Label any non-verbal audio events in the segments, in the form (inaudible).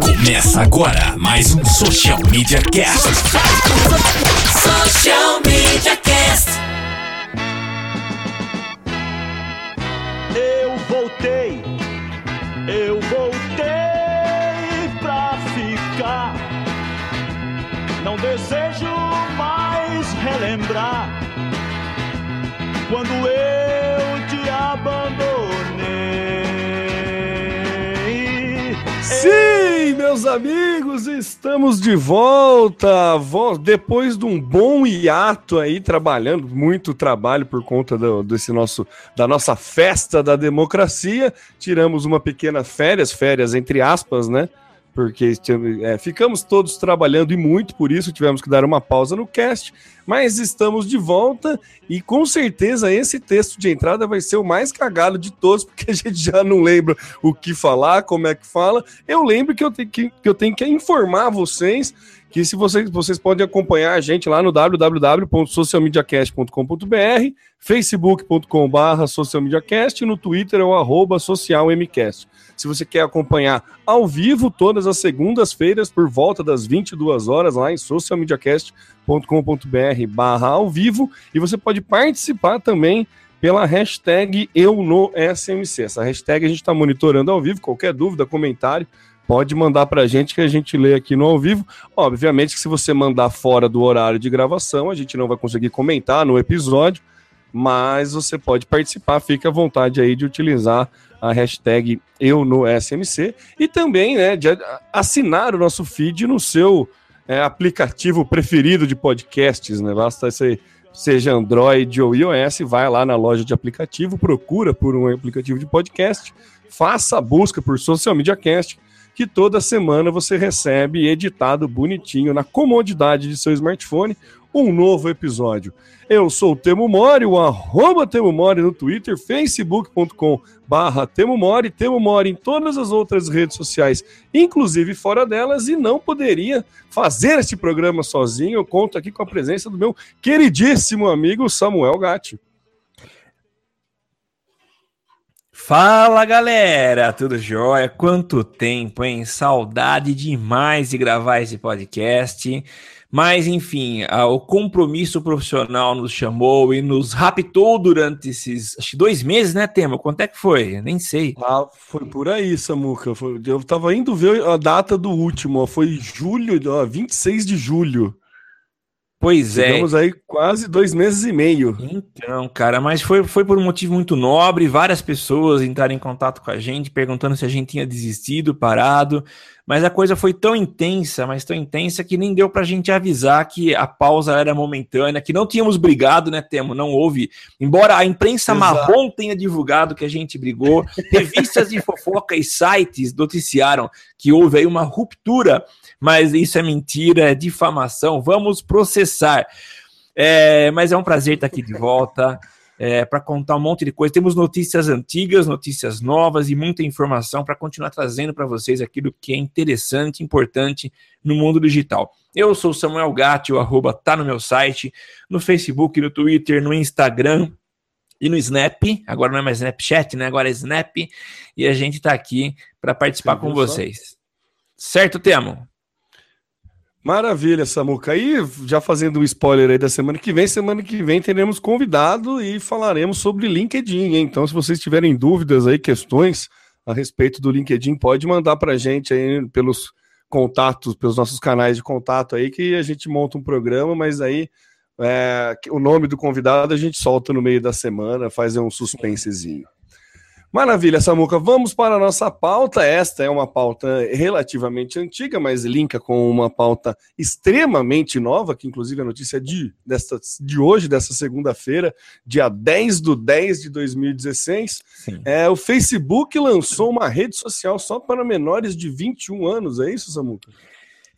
Começa agora mais um Social Media Cast. Social Media Cast. Eu voltei, eu voltei pra ficar. Não desejo mais relembrar quando eu meus amigos, estamos de volta. Vo- Depois de um bom hiato aí, trabalhando, muito trabalho por conta do- desse nosso, da nossa festa da democracia. Tiramos uma pequena férias, férias entre aspas, né? Porque é, ficamos todos trabalhando e muito, por isso tivemos que dar uma pausa no cast. Mas estamos de volta e com certeza esse texto de entrada vai ser o mais cagado de todos, porque a gente já não lembra o que falar, como é que fala. Eu lembro que eu tenho que, que, eu tenho que informar vocês que se vocês, vocês podem acompanhar a gente lá no www.socialmediacast.com.br, facebook.com.br socialmediacast no Twitter é o socialmcast. Se você quer acompanhar ao vivo todas as segundas-feiras por volta das 22 horas lá em socialmediacast.com.br barra ao vivo e você pode participar também pela hashtag eu no SMC. Essa hashtag a gente está monitorando ao vivo, qualquer dúvida, comentário, pode mandar para a gente que a gente lê aqui no ao vivo. Obviamente que se você mandar fora do horário de gravação, a gente não vai conseguir comentar no episódio, mas você pode participar, fique à vontade aí de utilizar a hashtag eu no SMC e também né, de assinar o nosso feed no seu é, aplicativo preferido de podcasts, né? Basta ser seja Android ou iOS, vai lá na loja de aplicativo, procura por um aplicativo de podcast, faça a busca por Social Media Cast, que toda semana você recebe editado bonitinho na comodidade de seu smartphone um novo episódio. Eu sou o Temo Mori, o arroba Temo Mori no Twitter, facebook.com barra Temo Mori, Temo Mori em todas as outras redes sociais, inclusive fora delas, e não poderia fazer este programa sozinho. Eu conto aqui com a presença do meu queridíssimo amigo Samuel Gatti. Fala galera, tudo jóia? Quanto tempo, hein? Saudade demais de gravar esse podcast. Mas, enfim, a, o compromisso profissional nos chamou e nos raptou durante esses acho que dois meses, né, Tema? Quanto é que foi? Nem sei. Ah, foi por aí, Samuca. Foi, eu tava indo ver a data do último, ó, foi julho, ó, 26 de julho. Pois é. Ficamos aí quase dois meses e meio. Então, cara, mas foi, foi por um motivo muito nobre. Várias pessoas entraram em contato com a gente, perguntando se a gente tinha desistido, parado. Mas a coisa foi tão intensa, mas tão intensa, que nem deu pra gente avisar que a pausa era momentânea, que não tínhamos brigado, né, Temo? Não houve. Embora a imprensa Exato. marrom tenha divulgado que a gente brigou, (laughs) revistas de fofoca e sites noticiaram que houve aí uma ruptura mas isso é mentira, é difamação. Vamos processar. É, mas é um prazer estar aqui de volta é, para contar um monte de coisa. Temos notícias antigas, notícias novas e muita informação para continuar trazendo para vocês aquilo que é interessante, importante no mundo digital. Eu sou Samuel Gatti, o arroba tá no meu site, no Facebook, no Twitter, no Instagram e no Snap. Agora não é mais Snapchat, né? Agora é Snap. E a gente está aqui para participar Sim, com vocês. Certo, Temo? Maravilha, Samuca. E já fazendo um spoiler aí da semana que vem, semana que vem teremos convidado e falaremos sobre LinkedIn, hein? Então, se vocês tiverem dúvidas aí, questões a respeito do LinkedIn, pode mandar para a gente aí pelos contatos, pelos nossos canais de contato aí, que a gente monta um programa, mas aí é, o nome do convidado a gente solta no meio da semana, faz um suspensezinho. Maravilha, Samuca. Vamos para a nossa pauta. Esta é uma pauta relativamente antiga, mas linka com uma pauta extremamente nova, que inclusive a notícia de, desta, de hoje, dessa segunda-feira, dia 10 do 10 de 2016. Sim. É, o Facebook lançou uma rede social só para menores de 21 anos, é isso, Samuca?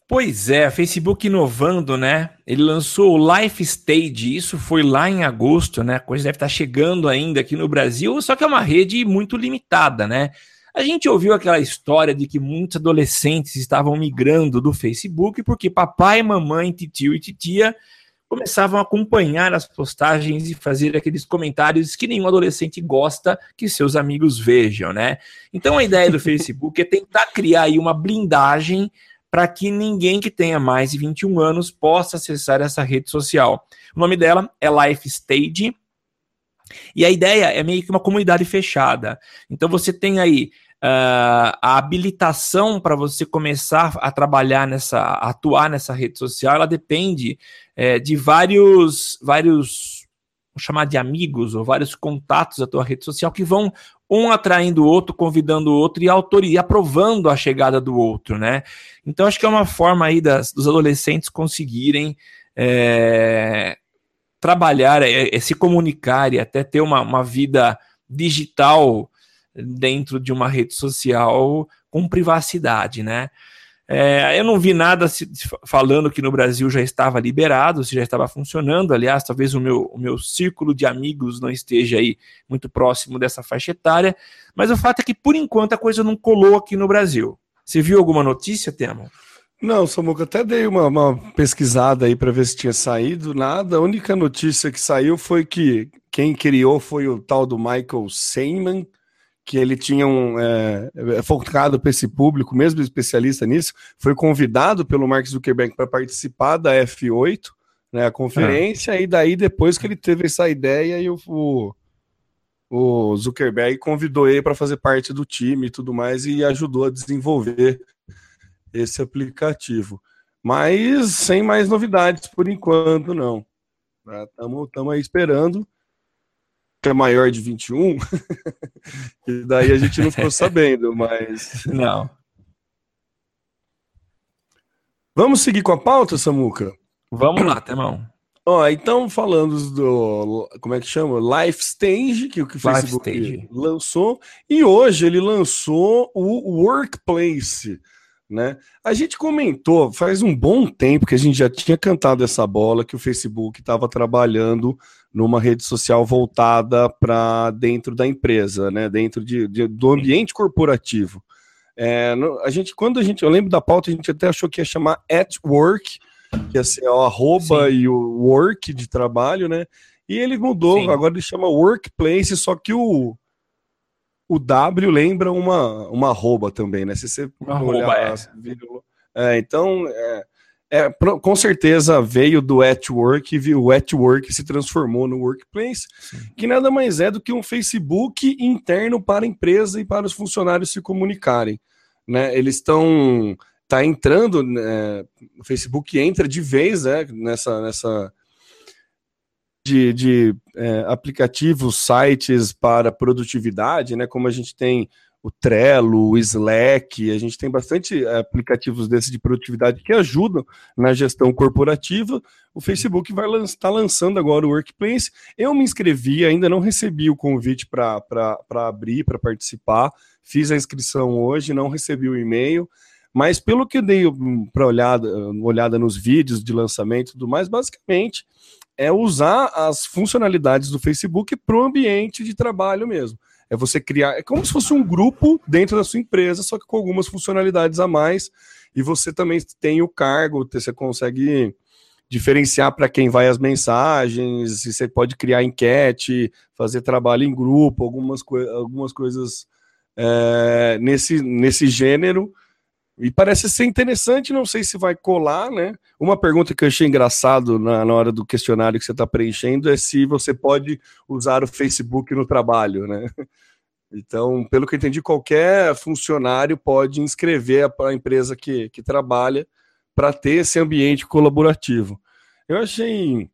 Pois é, Facebook inovando, né? Ele lançou o Life Stage, isso foi lá em agosto, né? A coisa deve estar chegando ainda aqui no Brasil, só que é uma rede muito limitada, né? A gente ouviu aquela história de que muitos adolescentes estavam migrando do Facebook porque papai, mamãe, titio e titia começavam a acompanhar as postagens e fazer aqueles comentários que nenhum adolescente gosta que seus amigos vejam, né? Então a ideia do (laughs) Facebook é tentar criar aí uma blindagem para que ninguém que tenha mais de 21 anos possa acessar essa rede social. O nome dela é Life Stage. E a ideia é meio que uma comunidade fechada. Então você tem aí Uh, a habilitação para você começar a trabalhar nessa, a atuar nessa rede social, ela depende é, de vários, vários, vamos chamar de amigos ou vários contatos da tua rede social que vão um atraindo o outro, convidando o outro e, autor, e aprovando a chegada do outro, né? Então acho que é uma forma aí das, dos adolescentes conseguirem é, trabalhar, é, é, se comunicar e até ter uma, uma vida digital dentro de uma rede social com privacidade, né? É, eu não vi nada se, falando que no Brasil já estava liberado, se já estava funcionando. Aliás, talvez o meu, o meu círculo de amigos não esteja aí muito próximo dessa faixa etária. Mas o fato é que, por enquanto, a coisa não colou aqui no Brasil. Você viu alguma notícia, Temo? Não, Samuca, até dei uma, uma pesquisada aí para ver se tinha saído. Nada. A única notícia que saiu foi que quem criou foi o tal do Michael Seyman, que ele tinha um é, é focado para esse público, mesmo especialista nisso, foi convidado pelo Mark Zuckerberg para participar da F8, né, a conferência, é. e daí depois que ele teve essa ideia e o, o, o Zuckerberg convidou ele para fazer parte do time e tudo mais e ajudou a desenvolver esse aplicativo. Mas sem mais novidades por enquanto, não. Estamos tá, aí esperando é maior de 21, (laughs) e daí a gente não ficou (laughs) sabendo, mas. Não. Vamos seguir com a pauta, Samuca? Vamos lá, Temão. Ó, então falando do, como é que chama? Life Stage, que o que o Facebook lançou, e hoje ele lançou o Workplace, né? A gente comentou faz um bom tempo que a gente já tinha cantado essa bola que o Facebook estava trabalhando numa rede social voltada para dentro da empresa, né? Dentro de, de do ambiente corporativo. É, a gente, quando a gente, eu lembro da pauta, a gente até achou que ia chamar at work, que ia ser o arroba Sim. e o work de trabalho, né? E ele mudou, Sim. agora ele chama workplace, só que o o W lembra uma, uma arroba também, né? Se você uma olhar, é. é. então, é, é, com certeza veio do at work e o at work se transformou no workplace, Sim. que nada mais é do que um Facebook interno para a empresa e para os funcionários se comunicarem. Né? Eles estão tá entrando, né, o Facebook entra de vez né, nessa, nessa de, de é, aplicativos, sites para produtividade, né? Como a gente tem o Trello, o Slack, a gente tem bastante é, aplicativos desses de produtividade que ajudam na gestão corporativa. O Facebook vai estar tá lançando agora o Workplace. Eu me inscrevi, ainda não recebi o convite para abrir, para participar. Fiz a inscrição hoje, não recebi o e-mail. Mas pelo que dei para olhada, olhada nos vídeos de lançamento e tudo mais, basicamente é usar as funcionalidades do Facebook para o ambiente de trabalho mesmo. É você criar, é como se fosse um grupo dentro da sua empresa, só que com algumas funcionalidades a mais. E você também tem o cargo, você consegue diferenciar para quem vai as mensagens, você pode criar enquete, fazer trabalho em grupo, algumas, coi algumas coisas é, nesse, nesse gênero e parece ser interessante, não sei se vai colar, né? Uma pergunta que eu achei engraçado na, na hora do questionário que você está preenchendo é se você pode usar o Facebook no trabalho, né? (laughs) Então, pelo que eu entendi, qualquer funcionário pode inscrever para a empresa que, que trabalha para ter esse ambiente colaborativo. Eu achei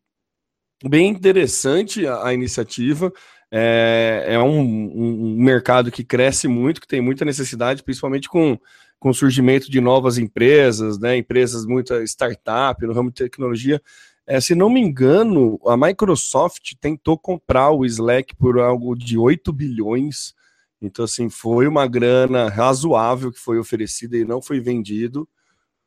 bem interessante a, a iniciativa. É, é um, um, mercado que cresce muito, que tem muita necessidade, principalmente com com o surgimento de novas empresas, né, empresas muita startup no ramo de tecnologia. É, se não me engano, a Microsoft tentou comprar o Slack por algo de 8 bilhões. Então, assim, foi uma grana razoável que foi oferecida e não foi vendido.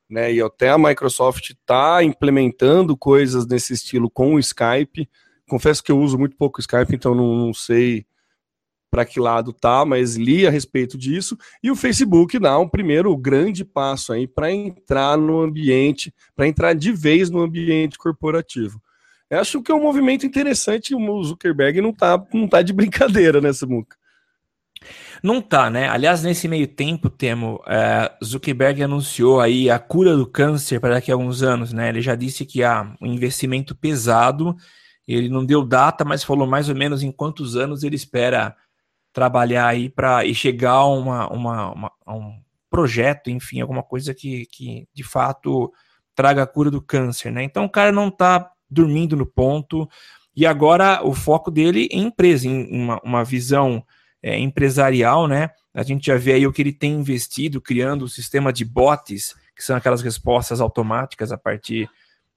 Né, e até a Microsoft está implementando coisas nesse estilo com o Skype. Confesso que eu uso muito pouco Skype, então não, não sei para que lado tá, mas li a respeito disso, e o Facebook dá um primeiro grande passo aí para entrar no ambiente, para entrar de vez no ambiente corporativo. Eu acho que é um movimento interessante o Zuckerberg não tá, não tá de brincadeira nessa muca. Não tá, né? Aliás, nesse meio tempo, Temo, é, Zuckerberg anunciou aí a cura do câncer para daqui a alguns anos, né? Ele já disse que há um investimento pesado, ele não deu data, mas falou mais ou menos em quantos anos ele espera trabalhar aí para e chegar a, uma, uma, uma, a um projeto, enfim, alguma coisa que, que de fato traga a cura do câncer, né? Então o cara não tá dormindo no ponto, e agora o foco dele é em empresa, em uma, uma visão é, empresarial, né? A gente já vê aí o que ele tem investido, criando o sistema de bots, que são aquelas respostas automáticas a partir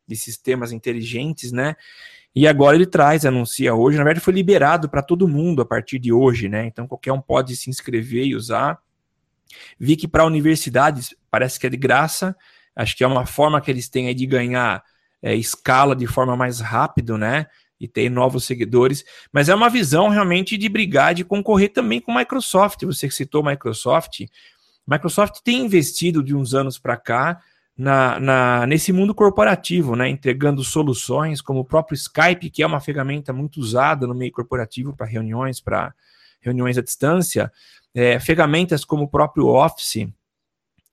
de sistemas inteligentes, né? E agora ele traz, anuncia hoje, na verdade foi liberado para todo mundo a partir de hoje, né? Então qualquer um pode se inscrever e usar. Vi que para universidades parece que é de graça, acho que é uma forma que eles têm de ganhar é, escala de forma mais rápido, né? e ter novos seguidores, mas é uma visão realmente de brigar, de concorrer também com Microsoft. Você citou Microsoft, Microsoft tem investido de uns anos para cá na, na, nesse mundo corporativo, né, entregando soluções como o próprio Skype, que é uma ferramenta muito usada no meio corporativo para reuniões, para reuniões à distância, é, ferramentas como o próprio Office,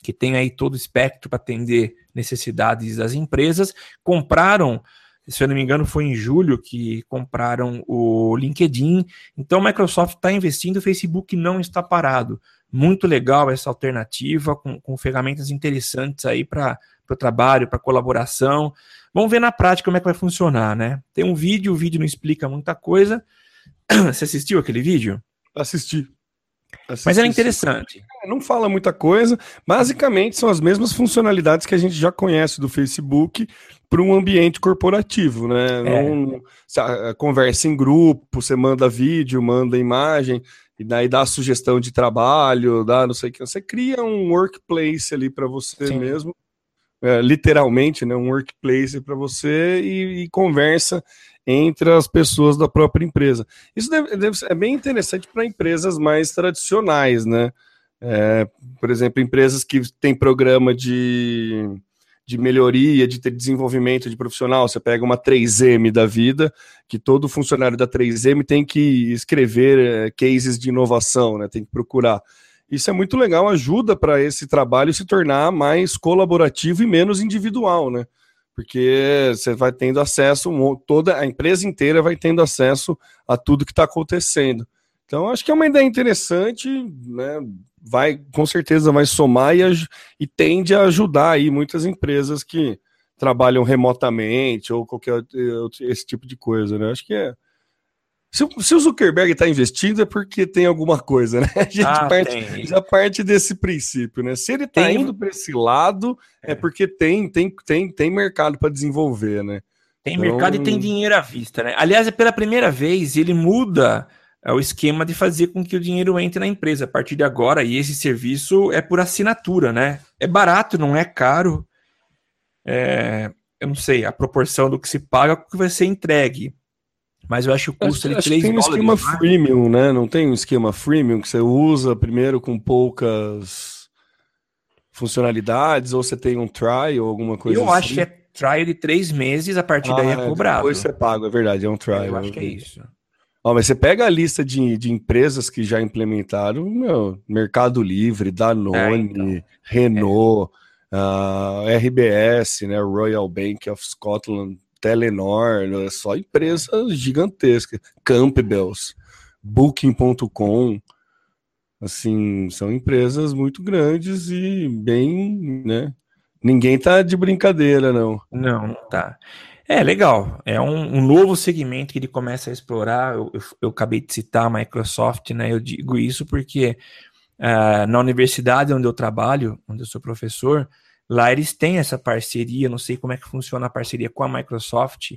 que tem aí todo o espectro para atender necessidades das empresas, compraram se eu não me engano, foi em julho que compraram o LinkedIn. Então, a Microsoft está investindo, o Facebook não está parado. Muito legal essa alternativa, com, com ferramentas interessantes aí para o trabalho, para colaboração. Vamos ver na prática como é que vai funcionar, né? Tem um vídeo, o vídeo não explica muita coisa. (clears throat) Você assistiu aquele vídeo? Assisti. Assisti Mas era interessante. É, não fala muita coisa. Basicamente, são as mesmas funcionalidades que a gente já conhece do Facebook para um ambiente corporativo, né? É. Não, conversa em grupo, você manda vídeo, manda imagem, e daí dá sugestão de trabalho, dá não sei o que. Você cria um workplace ali para você Sim. mesmo, é, literalmente, né? Um workplace para você e, e conversa entre as pessoas da própria empresa. Isso deve, deve ser, é bem interessante para empresas mais tradicionais, né? É, por exemplo, empresas que têm programa de, de melhoria, de desenvolvimento de profissional. Você pega uma 3M da vida, que todo funcionário da 3M tem que escrever é, cases de inovação, né? tem que procurar. Isso é muito legal, ajuda para esse trabalho se tornar mais colaborativo e menos individual, né? porque você vai tendo acesso, toda a empresa inteira vai tendo acesso a tudo que está acontecendo. Então, acho que é uma ideia interessante, né? Vai, com certeza, vai somar e, e tende a ajudar aí muitas empresas que trabalham remotamente ou qualquer esse tipo de coisa, né? Acho que é, se, se o Zuckerberg está investindo é porque tem alguma coisa, né? (laughs) A gente ah, parte, já parte desse princípio, né? Se ele está indo para esse lado, é. é. porque tem, tem, tem, tem mercado para desenvolver, né? Tem então... mercado e tem dinheiro à vista, né? Aliás, é pela primeira vez ele muda é, o esquema de fazer com que o dinheiro entre na empresa a partir de agora, e esse serviço é por assinatura, né? É barato, não é caro. É, eu não sei a proporção do que se paga com o que vai ser entregue. Mas eu acho que o custo acho, de 3 tem um esquema né? freemium, né? Não tem um esquema freemium que você usa primeiro com poucas funcionalidades, ou você tem um trial ou alguma coisa eu assim? Eu acho que é trial de três meses, a partir ah, daí é, é cobrado. Depois você paga, é verdade, é um trial. Eu acho que é isso. Ó, mas você pega a lista de, de empresas que já implementaram, meu, Mercado Livre, Danone, é, então. Renault, é. uh, RBS, né, Royal Bank of Scotland, Telenor, é só empresas gigantescas, Campbell's, Booking.com, assim, são empresas muito grandes e bem, né? Ninguém tá de brincadeira. Não, não tá. É legal, é um, um novo segmento que ele começa a explorar. Eu, eu, eu, acabei de citar a Microsoft, né? Eu digo isso porque uh, na universidade onde eu trabalho, onde eu sou professor, Lá eles têm essa parceria, não sei como é que funciona a parceria com a Microsoft.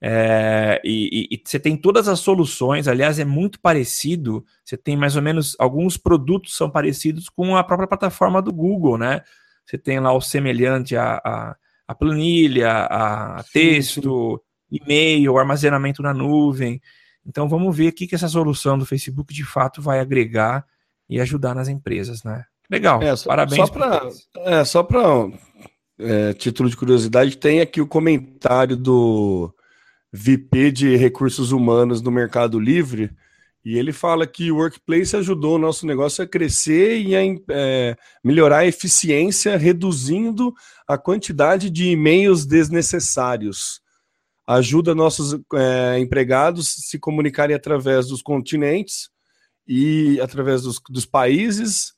É, e, e, e, você tem todas as soluções, aliás, é muito parecido. Você tem mais ou menos alguns produtos são parecidos com a própria plataforma do Google, né? Você tem lá o semelhante a, a, a planilha, a, texto, e-mail, armazenamento na nuvem. Então vamos ver o que, que essa solução do Facebook de fato vai agregar e ajudar nas empresas, né? Legal, é, só, parabéns. Só para é, é, título de curiosidade, tem aqui o comentário do VP de recursos humanos no Mercado Livre, e ele fala que o Workplace ajudou o nosso negócio a crescer e a é, melhorar a eficiência, reduzindo a quantidade de e-mails desnecessários. Ajuda nossos é, empregados a se comunicarem através dos continentes e através dos, dos países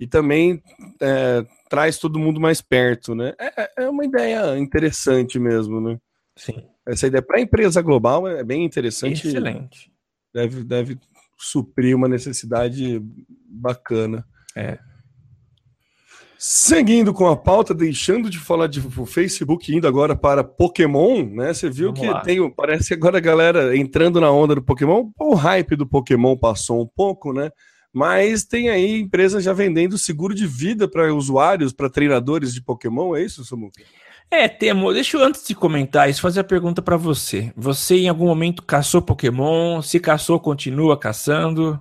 e também é, traz todo mundo mais perto, né? É, é uma ideia interessante mesmo, né? Sim. Essa ideia para a empresa global é bem interessante. Excelente. Deve, deve suprir uma necessidade bacana. É. Seguindo com a pauta, deixando de falar de Facebook, indo agora para Pokémon, né? Você viu Vamos que lá. tem, parece agora a galera entrando na onda do Pokémon. O hype do Pokémon passou um pouco, né? Mas tem aí empresas já vendendo seguro de vida para usuários, para treinadores de Pokémon, é isso, Samuca? É, Temo, deixa eu antes de comentar isso fazer a pergunta para você. Você em algum momento caçou Pokémon? Se caçou, continua caçando?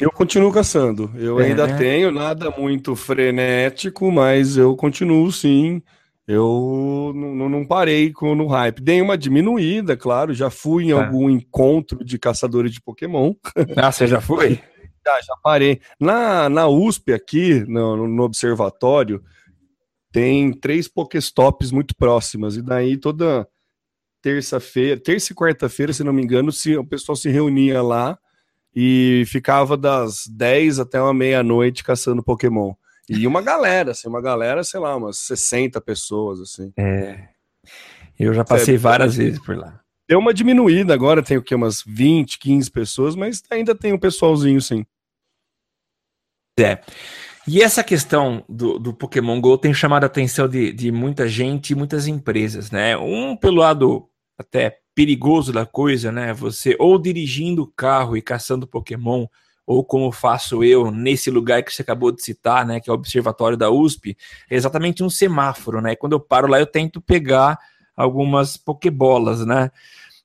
Eu continuo caçando. Eu é, ainda né? tenho nada muito frenético, mas eu continuo sim. Eu não parei com, no hype. Dei uma diminuída, claro. Já fui em ah. algum encontro de caçadores de Pokémon. Ah, você já foi? (laughs) já, já parei. Na, na USP aqui, no, no observatório, tem três Pokéstops muito próximas, e daí toda terça-feira, terça e quarta-feira, se não me engano, se, o pessoal se reunia lá e ficava das 10 até uma meia-noite caçando Pokémon. E uma galera, assim, uma galera, sei lá, umas 60 pessoas, assim. É. Eu já passei várias vezes por lá. Deu uma diminuída agora, tem o que? Umas 20, 15 pessoas, mas ainda tem um pessoalzinho, sim. É. E essa questão do, do Pokémon GO tem chamado a atenção de, de muita gente e muitas empresas, né? Um pelo lado até perigoso da coisa, né? Você ou dirigindo o carro e caçando Pokémon, ou como faço eu nesse lugar que você acabou de citar, né? Que é o Observatório da USP, é exatamente um semáforo, né? Quando eu paro lá, eu tento pegar algumas Pokébolas, né?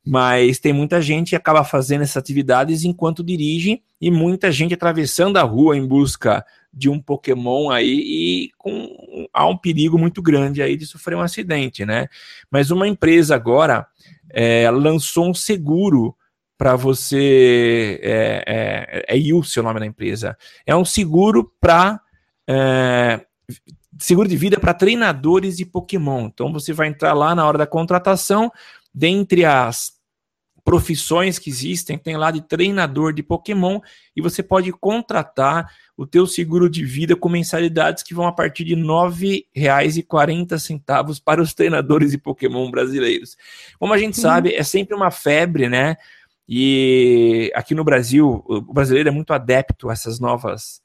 Mas tem muita gente que acaba fazendo essas atividades enquanto dirige e muita gente atravessando a rua em busca de um Pokémon aí e com, há um perigo muito grande aí de sofrer um acidente, né? Mas uma empresa agora é, lançou um seguro para você. É, é, é nome da empresa. É um seguro para. É, seguro de vida para treinadores de Pokémon. Então você vai entrar lá na hora da contratação, dentre as profissões que existem, tem lá de treinador de Pokémon e você pode contratar o teu seguro de vida com mensalidades que vão a partir de R$ 9,40 para os treinadores de Pokémon brasileiros. Como a gente sabe, é sempre uma febre, né? E aqui no Brasil, o brasileiro é muito adepto a essas novas,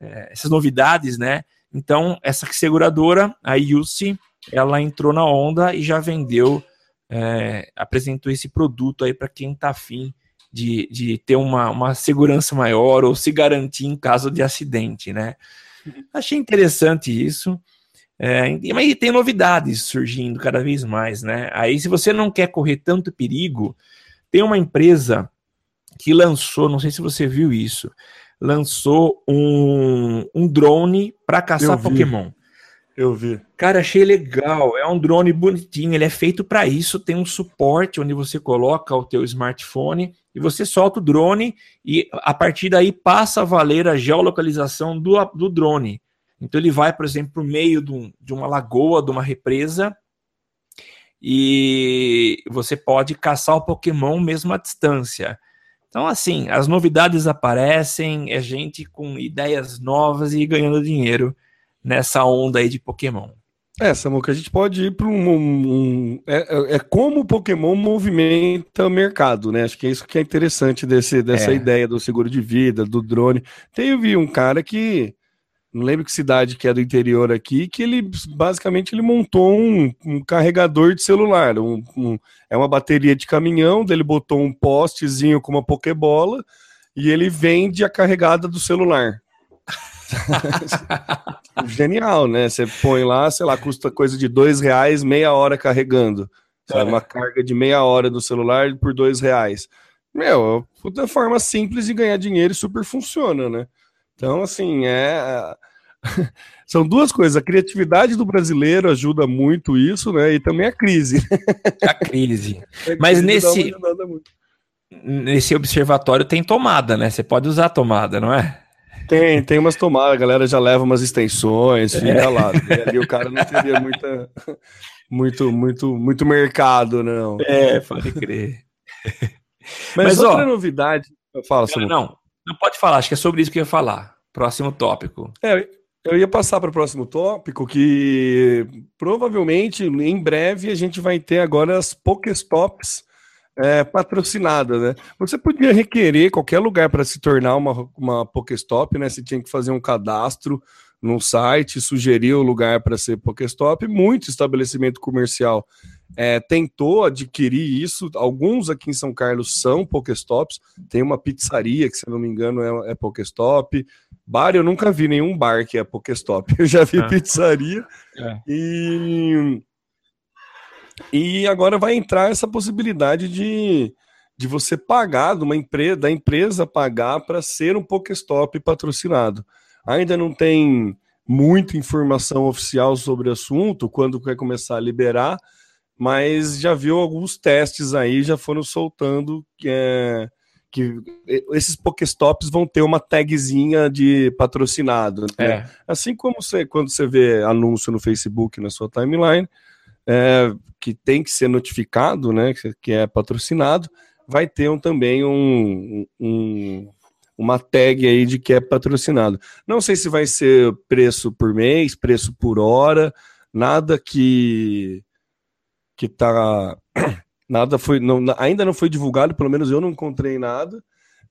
é, essas novidades, né? Então, essa seguradora, a UC, ela entrou na onda e já vendeu é, apresentou esse produto aí para quem está afim de, de ter uma, uma segurança maior ou se garantir em caso de acidente, né? Achei interessante isso. É, mas tem novidades surgindo cada vez mais, né? Aí, se você não quer correr tanto perigo, tem uma empresa que lançou, não sei se você viu isso, lançou um, um drone para caçar Pokémon. Eu vi. Cara, achei legal. É um drone bonitinho. Ele é feito para isso. Tem um suporte onde você coloca o teu smartphone e você solta o drone e a partir daí passa a valer a geolocalização do, do drone. Então ele vai, por exemplo, para o meio de, um, de uma lagoa, de uma represa e você pode caçar o Pokémon mesmo à distância. Então, assim, as novidades aparecem, é gente com ideias novas e ganhando dinheiro nessa onda aí de Pokémon. É, Samuca, a gente pode ir para um. um é, é, é, como o Pokémon movimenta o mercado, né? Acho que é isso que é interessante desse, dessa é. ideia do seguro de vida, do drone. Teve um cara que. Não lembro que cidade que é do interior aqui, que ele basicamente ele montou um, um carregador de celular. Um, um, é uma bateria de caminhão, dele botou um postezinho com uma Pokébola e ele vende a carregada do celular. (laughs) Genial, né? Você põe lá, sei lá, custa coisa de dois reais, meia hora carregando. Sabe? É. Uma carga de meia hora do celular por dois reais. Meu, puta forma simples de ganhar dinheiro e super funciona, né? Então, assim, é. (laughs) São duas coisas. A criatividade do brasileiro ajuda muito isso, né? E também a crise. A crise. (laughs) Mas nesse, nesse observatório tem tomada, né? Você pode usar a tomada, não é? Tem, tem umas tomadas, a galera já leva umas extensões, fica é. lá. E ali o cara não teria muita, muito, muito, muito mercado, não. É, pode crer. Mas, Mas outra ó, novidade. Fala, Não, não pode falar, acho que é sobre isso que eu ia falar. Próximo tópico. É, eu ia passar para o próximo tópico, que provavelmente em breve a gente vai ter agora as Pokéstops é, patrocinadas, né? Você podia requerer qualquer lugar para se tornar uma, uma Pokéstop, né? Você tinha que fazer um cadastro num site, sugerir o lugar para ser Pokéstop. Muito estabelecimento comercial é, tentou adquirir isso. Alguns aqui em São Carlos são Pokéstops. Tem uma pizzaria que, se não me engano, é, é Pokéstop. Bar, eu nunca vi nenhum bar que é Pokéstop. (laughs) Eu já vi é. pizzaria. E, e agora vai entrar essa possibilidade de, de você pagar, de uma empresa, da empresa pagar para ser um Pokéstop patrocinado. Ainda não tem muita informação oficial sobre o assunto, quando vai começar a liberar, mas já viu alguns testes aí, já foram soltando que, é, que esses Pokéstops vão ter uma tagzinha de patrocinado. Né? É. Assim como você, quando você vê anúncio no Facebook na sua timeline, é, que tem que ser notificado, né, que é patrocinado, vai ter um, também um, um, uma tag aí de que é patrocinado. Não sei se vai ser preço por mês, preço por hora, nada que que tá (coughs) nada foi não, ainda não foi divulgado, pelo menos eu não encontrei nada,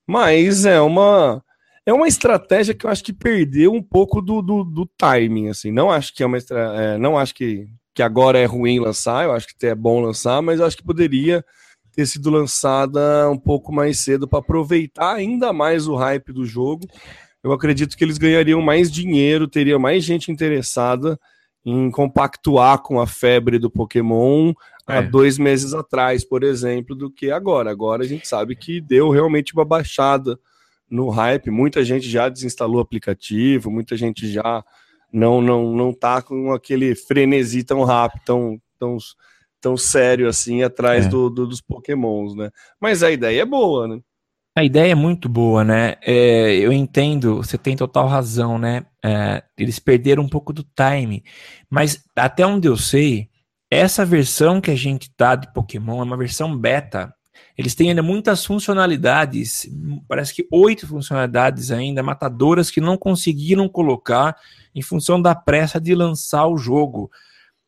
mas é uma é uma estratégia que eu acho que perdeu um pouco do, do, do timing, assim. Não acho que é uma é, não acho que, que agora é ruim lançar, eu acho que é bom lançar, mas eu acho que poderia ter sido lançada um pouco mais cedo para aproveitar ainda mais o hype do jogo. Eu acredito que eles ganhariam mais dinheiro, teria mais gente interessada em compactuar com a febre do Pokémon é. há dois meses atrás, por exemplo, do que agora. Agora a gente sabe que deu realmente uma baixada no hype. Muita gente já desinstalou o aplicativo, muita gente já não não não tá com aquele frenesi tão rápido, tão tão, tão sério assim atrás é. do, do, dos Pokémons, né? Mas a ideia é boa, né? A ideia é muito boa, né? É, eu entendo, você tem total razão, né? É, eles perderam um pouco do time. Mas até onde eu sei, essa versão que a gente tá de Pokémon é uma versão beta. Eles têm ainda muitas funcionalidades, parece que oito funcionalidades ainda, matadoras que não conseguiram colocar em função da pressa de lançar o jogo.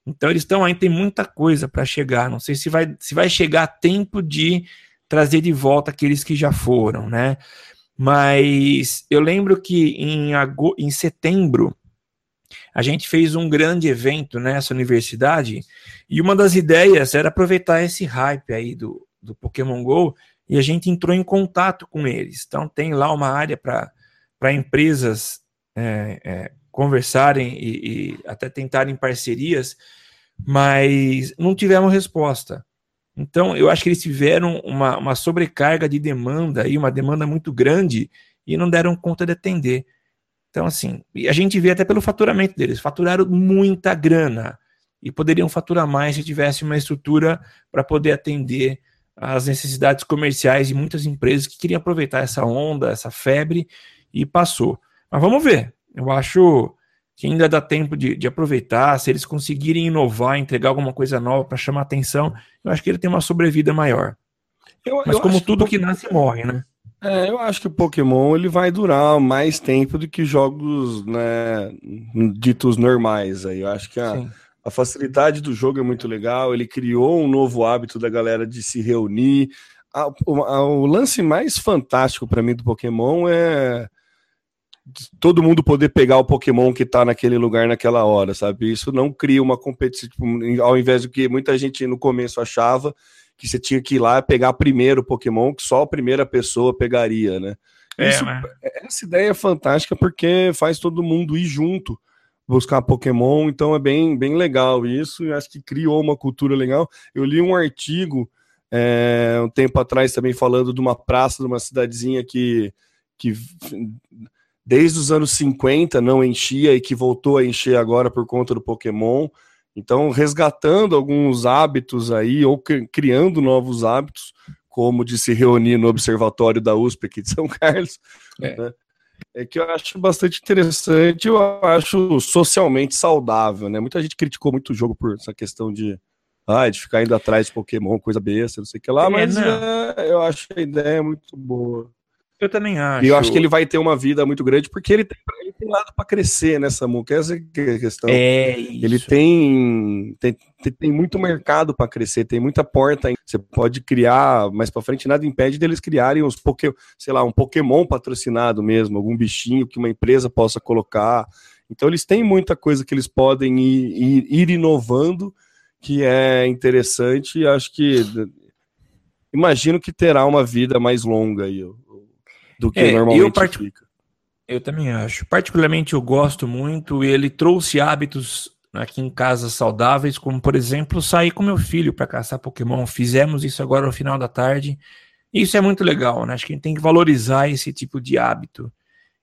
Então eles estão ainda, tem muita coisa para chegar. Não sei se vai, se vai chegar a tempo de trazer de volta aqueles que já foram, né? Mas eu lembro que em, em setembro a gente fez um grande evento nessa universidade e uma das ideias era aproveitar esse hype aí do, do Pokémon Go e a gente entrou em contato com eles. Então tem lá uma área para empresas é, é, conversarem e, e até tentarem parcerias, mas não tivemos resposta. Então, eu acho que eles tiveram uma, uma sobrecarga de demanda e uma demanda muito grande e não deram conta de atender. Então, assim, a gente vê até pelo faturamento deles, faturaram muita grana e poderiam faturar mais se tivesse uma estrutura para poder atender as necessidades comerciais de muitas empresas que queriam aproveitar essa onda, essa febre e passou. Mas vamos ver. Eu acho que ainda dá tempo de, de aproveitar, se eles conseguirem inovar, entregar alguma coisa nova para chamar atenção, eu acho que ele tem uma sobrevida maior. Eu, Mas eu como tudo que, que nasce morre, né? É, eu acho que o Pokémon ele vai durar mais tempo do que jogos né, ditos normais. Aí eu acho que a, a facilidade do jogo é muito legal. Ele criou um novo hábito da galera de se reunir. O, lance mais fantástico para mim do Pokémon é todo mundo poder pegar o Pokémon que tá naquele lugar naquela hora, sabe? Isso não cria uma competição, tipo, ao invés do que muita gente no começo achava que você tinha que ir lá pegar primeiro o Pokémon, que só a primeira pessoa pegaria, né? É, Isso, mas... Essa ideia é fantástica porque faz todo mundo ir junto buscar Pokémon, então é bem, bem legal isso, e acho que criou uma cultura legal. Eu li um artigo é, um tempo atrás também falando de uma praça de uma cidadezinha que, que desde os anos 50 não enchia e que voltou a encher agora por conta do Pokémon. Então, resgatando alguns hábitos aí, ou criando novos hábitos, como de se reunir no observatório da USP aqui de São (laughs) Carlos, é. Né? É que eu acho bastante interessante, eu acho socialmente saudável, né? Muita gente criticou muito o jogo por essa questão de, ah, de ficar indo atrás de Pokémon, coisa besta, não sei o que lá, é, mas é, eu acho a ideia muito boa. Eu também acho. E eu acho que ele vai ter uma vida muito grande porque ele tem, ele tem lado para crescer nessa muca. Essa é a questão. É isso. Ele tem, tem, tem muito mercado para crescer, tem muita porta. Você pode criar mais para frente, nada impede deles criarem uns Pokémon, sei lá, um Pokémon patrocinado mesmo, algum bichinho que uma empresa possa colocar. Então eles têm muita coisa que eles podem ir, ir, ir inovando, que é interessante. E acho que imagino que terá uma vida mais longa aí do que é, normalmente eu part... fica. Eu também acho. Particularmente eu gosto muito. Ele trouxe hábitos aqui em casa saudáveis, como por exemplo sair com meu filho para caçar Pokémon. Fizemos isso agora no final da tarde. Isso é muito legal, né? Acho que a gente tem que valorizar esse tipo de hábito.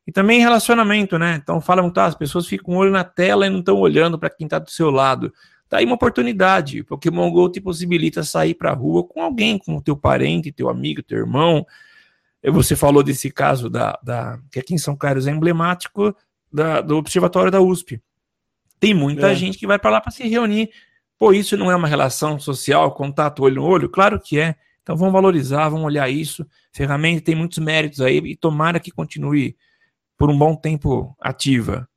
E também relacionamento, né? Então falam, tá, as pessoas ficam com o olho na tela e não estão olhando para quem está do seu lado. Tá aí uma oportunidade. O Pokémon Go te possibilita sair para a rua com alguém, com o teu parente, teu amigo, teu irmão, você falou desse caso da, da que aqui em São Carlos é emblemático da, do observatório da USP. Tem muita é. gente que vai para lá para se reunir. Pô, isso não é uma relação social, contato olho no olho? Claro que é. Então vamos valorizar, vamos olhar isso. Ferramenta tem muitos méritos aí e tomara que continue por um bom tempo ativa.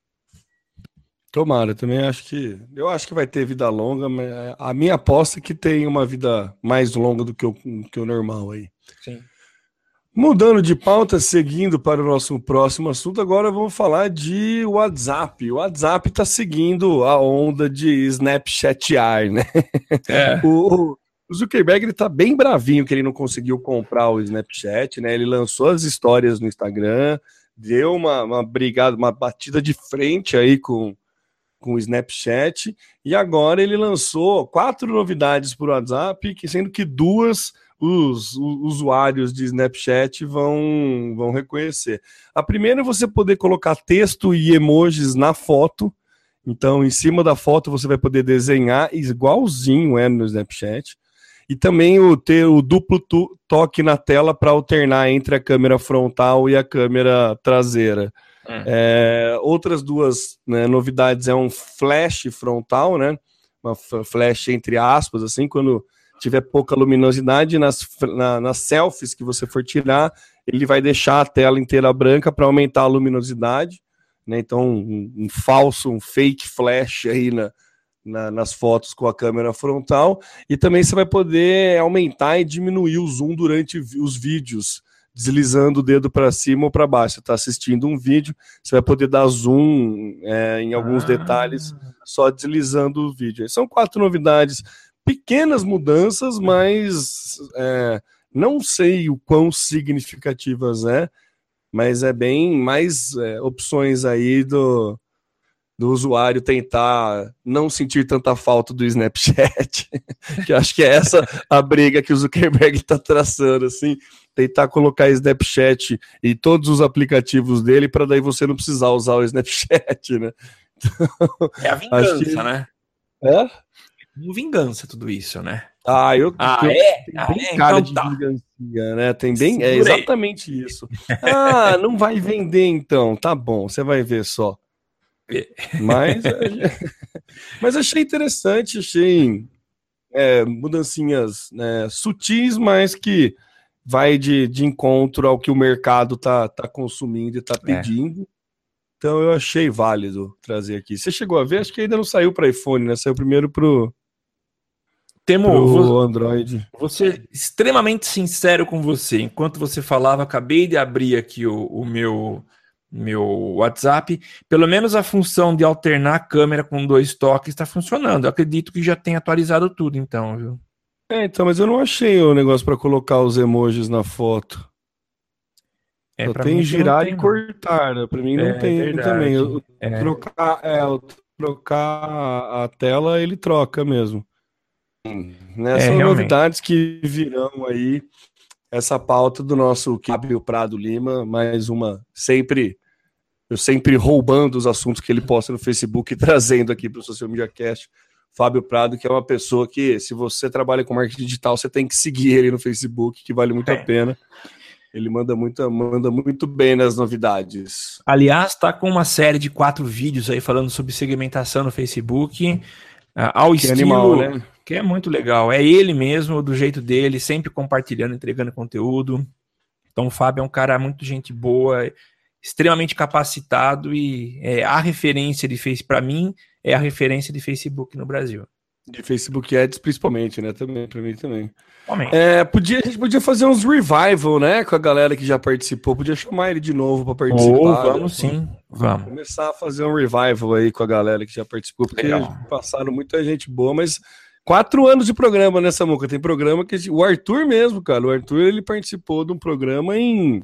Tomara, também acho que. Eu acho que vai ter vida longa, mas a minha aposta é que tem uma vida mais longa do que o, que o normal aí. Sim. Mudando de pauta, seguindo para o nosso próximo assunto, agora vamos falar de WhatsApp. O WhatsApp está seguindo a onda de Snapchatear, né? É. (laughs) O, o Zuckerberg ele tá bem bravinho que ele não conseguiu comprar o Snapchat, né? Ele lançou as histórias no Instagram, deu uma, uma brigada, uma batida de frente aí com, com o Snapchat, e agora ele lançou quatro novidades para o WhatsApp, que sendo que duas os, os, usuários de Snapchat vão, vão reconhecer. A primeira é você poder colocar texto e emojis na foto. Então, em cima da foto, você vai poder desenhar igualzinho é no Snapchat. E também o ter o duplo toque na tela para alternar entre a câmera frontal e a câmera traseira. É. É, outras duas né, novidades é um flash frontal, né? Uma flash entre aspas, assim, quando tiver pouca luminosidade, nas, na, nas selfies que você for tirar, ele vai deixar a tela inteira branca para aumentar a luminosidade. Né? Então, um, um, falso, um fake flash aí na, na, nas fotos com a câmera frontal. E também você vai poder aumentar e diminuir o zoom durante os vídeos, deslizando o dedo para cima ou para baixo. Você está assistindo um vídeo, você vai poder dar zoom é, em alguns ah. detalhes só deslizando o vídeo. São quatro novidades pequenas mudanças, mas é, não sei o quão significativas é, mas é bem mais é, opções aí do, do usuário tentar não sentir tanta falta do Snapchat, (laughs) que acho que é essa a briga que o Zuckerberg está traçando, assim, tentar colocar Snapchat em todos os aplicativos dele para daí você não precisar usar o Snapchat, né? (laughs) Então, é a vingança, que... né? É? Como vingança tudo isso, né? Ah, eu, ah, eu é? tem ah, bem é? cara então de tá. vingança, né? Tem bem, é exatamente isso. Ah, não vai vender então, tá bom, você vai ver só. É. Mas, mas achei interessante, achei é, mudancinhas né, sutis, mas que vai de, de encontro ao que o mercado tá, tá consumindo e tá é. pedindo. É. Então eu achei válido trazer aqui. Você chegou a ver? Acho que ainda não saiu para iPhone, né? Saiu primeiro pro Temo, vou, Android. Vou ser extremamente sincero com você. Enquanto você falava, acabei de abrir aqui o, o meu meu WhatsApp. Pelo menos a função de alternar a câmera com dois toques está funcionando. Eu acredito que já tem atualizado tudo, então, viu? É, então, mas eu não achei o negócio para colocar os emojis na foto. É, Só tem girar tem, e cortar, né? Para mim não é, tem verdade. também. Eu, é. trocar, é, trocar a tela, ele troca mesmo. Né? É, São realmente. novidades que virão aí essa pauta do nosso Fábio Prado Lima, mais uma sempre eu sempre roubando os assuntos que ele posta no Facebook e (laughs) trazendo aqui para o Social Media Cast. Fábio Prado, que é uma pessoa que, se você trabalha com marketing digital, você tem que seguir ele no Facebook, que vale muito é. a pena. Ele manda muito, manda muito bem nas novidades. Aliás, está com uma série de quatro vídeos aí falando sobre segmentação no Facebook, uh, ao que estilo, animal, né? Que é muito legal. É ele mesmo, do jeito dele, sempre compartilhando, entregando conteúdo. Então, o Fábio é um cara muito gente boa, extremamente capacitado e é a referência de Facebook, para mim, é a referência de Facebook no Brasil. De Facebook Ads, principalmente, né? Também, para mim também. É, podia, a gente podia fazer uns revival, né? Com a galera que já participou. Podia chamar ele de novo para participar. Oh, vamos sim, vamos. Começar a fazer um revival aí com a galera que já participou, porque Legal. passaram muita gente boa, mas quatro anos de programa nessa né, muca. Tem programa que. O Arthur mesmo, cara. O Arthur ele participou de um programa em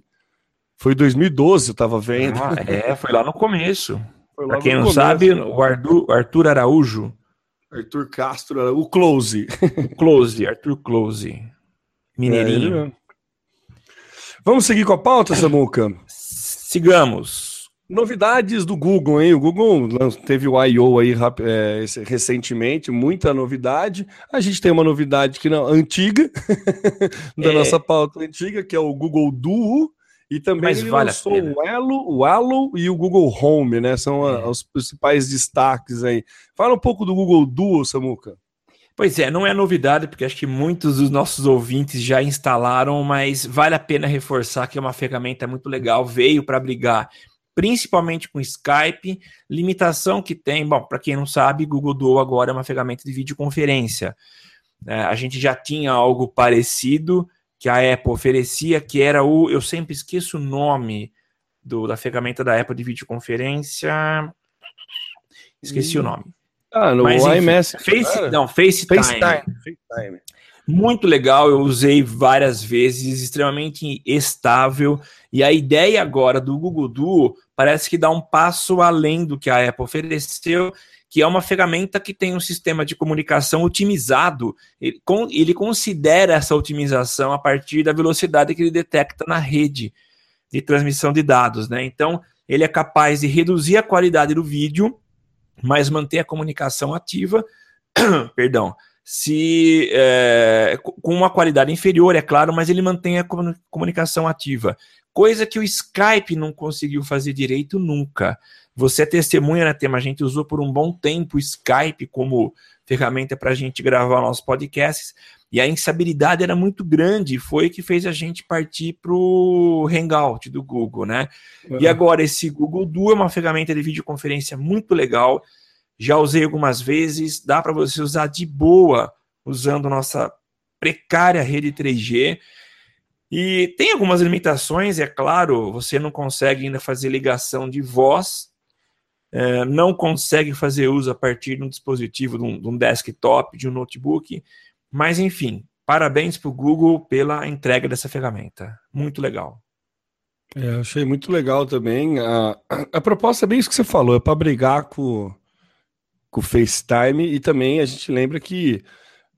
foi 2012, eu tava vendo. Ah, é, foi lá no começo. Pra quem não começo, sabe, o Arthur, Arthur Araújo. Arthur Castro, o Close. Close, Arthur Close. Mineirinho. É, Vamos seguir com a pauta, Samuca? Sigamos. Novidades do Google, hein? O Google teve o I.O. aí é, recentemente, muita novidade. A gente tem uma novidade que não antiga, (laughs) da é... nossa pauta antiga, que é o Google Duo, e também Mas ele vale lançou o Elo, o Allo e o Google Home, né? São é. os principais destaques aí. Fala um pouco do Google Duo, Samuca. Pois é, não é novidade, porque acho que muitos dos nossos ouvintes já instalaram, mas vale a pena reforçar que é uma ferramenta muito legal, veio para brigar principalmente com Skype, limitação que tem, bom, para quem não sabe, Google Duo agora é uma ferramenta de videoconferência. É, a gente já tinha algo parecido, que a Apple oferecia, que era o. Eu sempre esqueço o nome do, da ferramenta da Apple de videoconferência. Esqueci hum. o nome. Ah, no Mas, iMessage. Face, não, FaceTime. FaceTime. FaceTime. Muito legal, eu usei várias vezes, extremamente estável. E a ideia agora do Google Duo parece que dá um passo além do que a Apple ofereceu que é uma ferramenta que tem um sistema de comunicação otimizado. Ele, ele considera essa otimização a partir da velocidade que ele detecta na rede de transmissão de dados. Né? Então, ele é capaz de reduzir a qualidade do vídeo, mas manter a comunicação ativa. (clears throat) Perdão. Se é, com uma qualidade inferior, é claro, mas ele mantém a comunicação ativa. Coisa que o Skype não conseguiu fazer direito nunca. Você é testemunha, né, Tema? A gente usou por um bom tempo o Skype como ferramenta para a gente gravar nossos podcasts, e a instabilidade era muito grande, foi que fez a gente partir para o Hangout do Google, né? Uhum. E agora esse Google Duo é uma ferramenta de videoconferência muito legal, já usei algumas vezes, dá para você usar de boa, usando nossa precária rede 3G, e tem algumas limitações, é claro, você não consegue ainda fazer ligação de voz, é, não consegue fazer uso a partir de um dispositivo, de um, de um desktop, de um notebook, mas enfim, parabéns para o Google pela entrega dessa ferramenta. Muito legal. É, achei muito legal também. A, a proposta é bem isso que você falou, é para brigar com, com o FaceTime e também a gente lembra que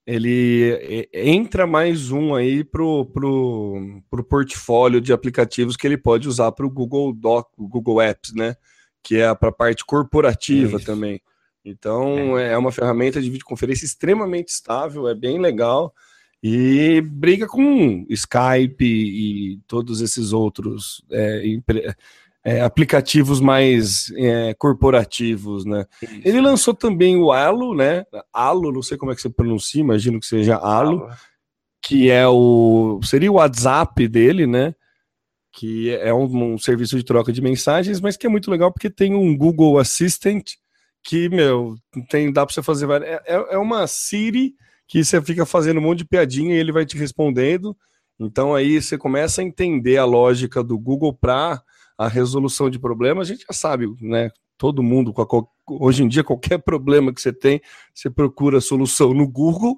ele entra mais um aí pro, pro, pro portfólio de aplicativos que ele pode usar para o Google Doc, Google Apps, né? que é para a parte corporativa Isso. também. Então, é. é uma ferramenta de videoconferência extremamente estável, é bem legal e briga com Skype e todos esses outros é, é, aplicativos mais é, corporativos, né? Isso. Ele lançou também o Alo, né? Alo, não sei como é que você pronuncia, imagino que seja Alo, Alo. que é o seria o WhatsApp dele, né? que é um, um, serviço de troca de mensagens, mas que é muito legal porque tem um Google Assistant que, meu, tem, dá para você fazer. É, é, é uma Siri que você fica fazendo um monte de piadinha e ele vai te respondendo. Então aí você começa a entender a lógica do Google para a resolução de problemas. A gente já sabe, né? Todo mundo, hoje em dia, qualquer problema que você tem, você procura a solução no Google,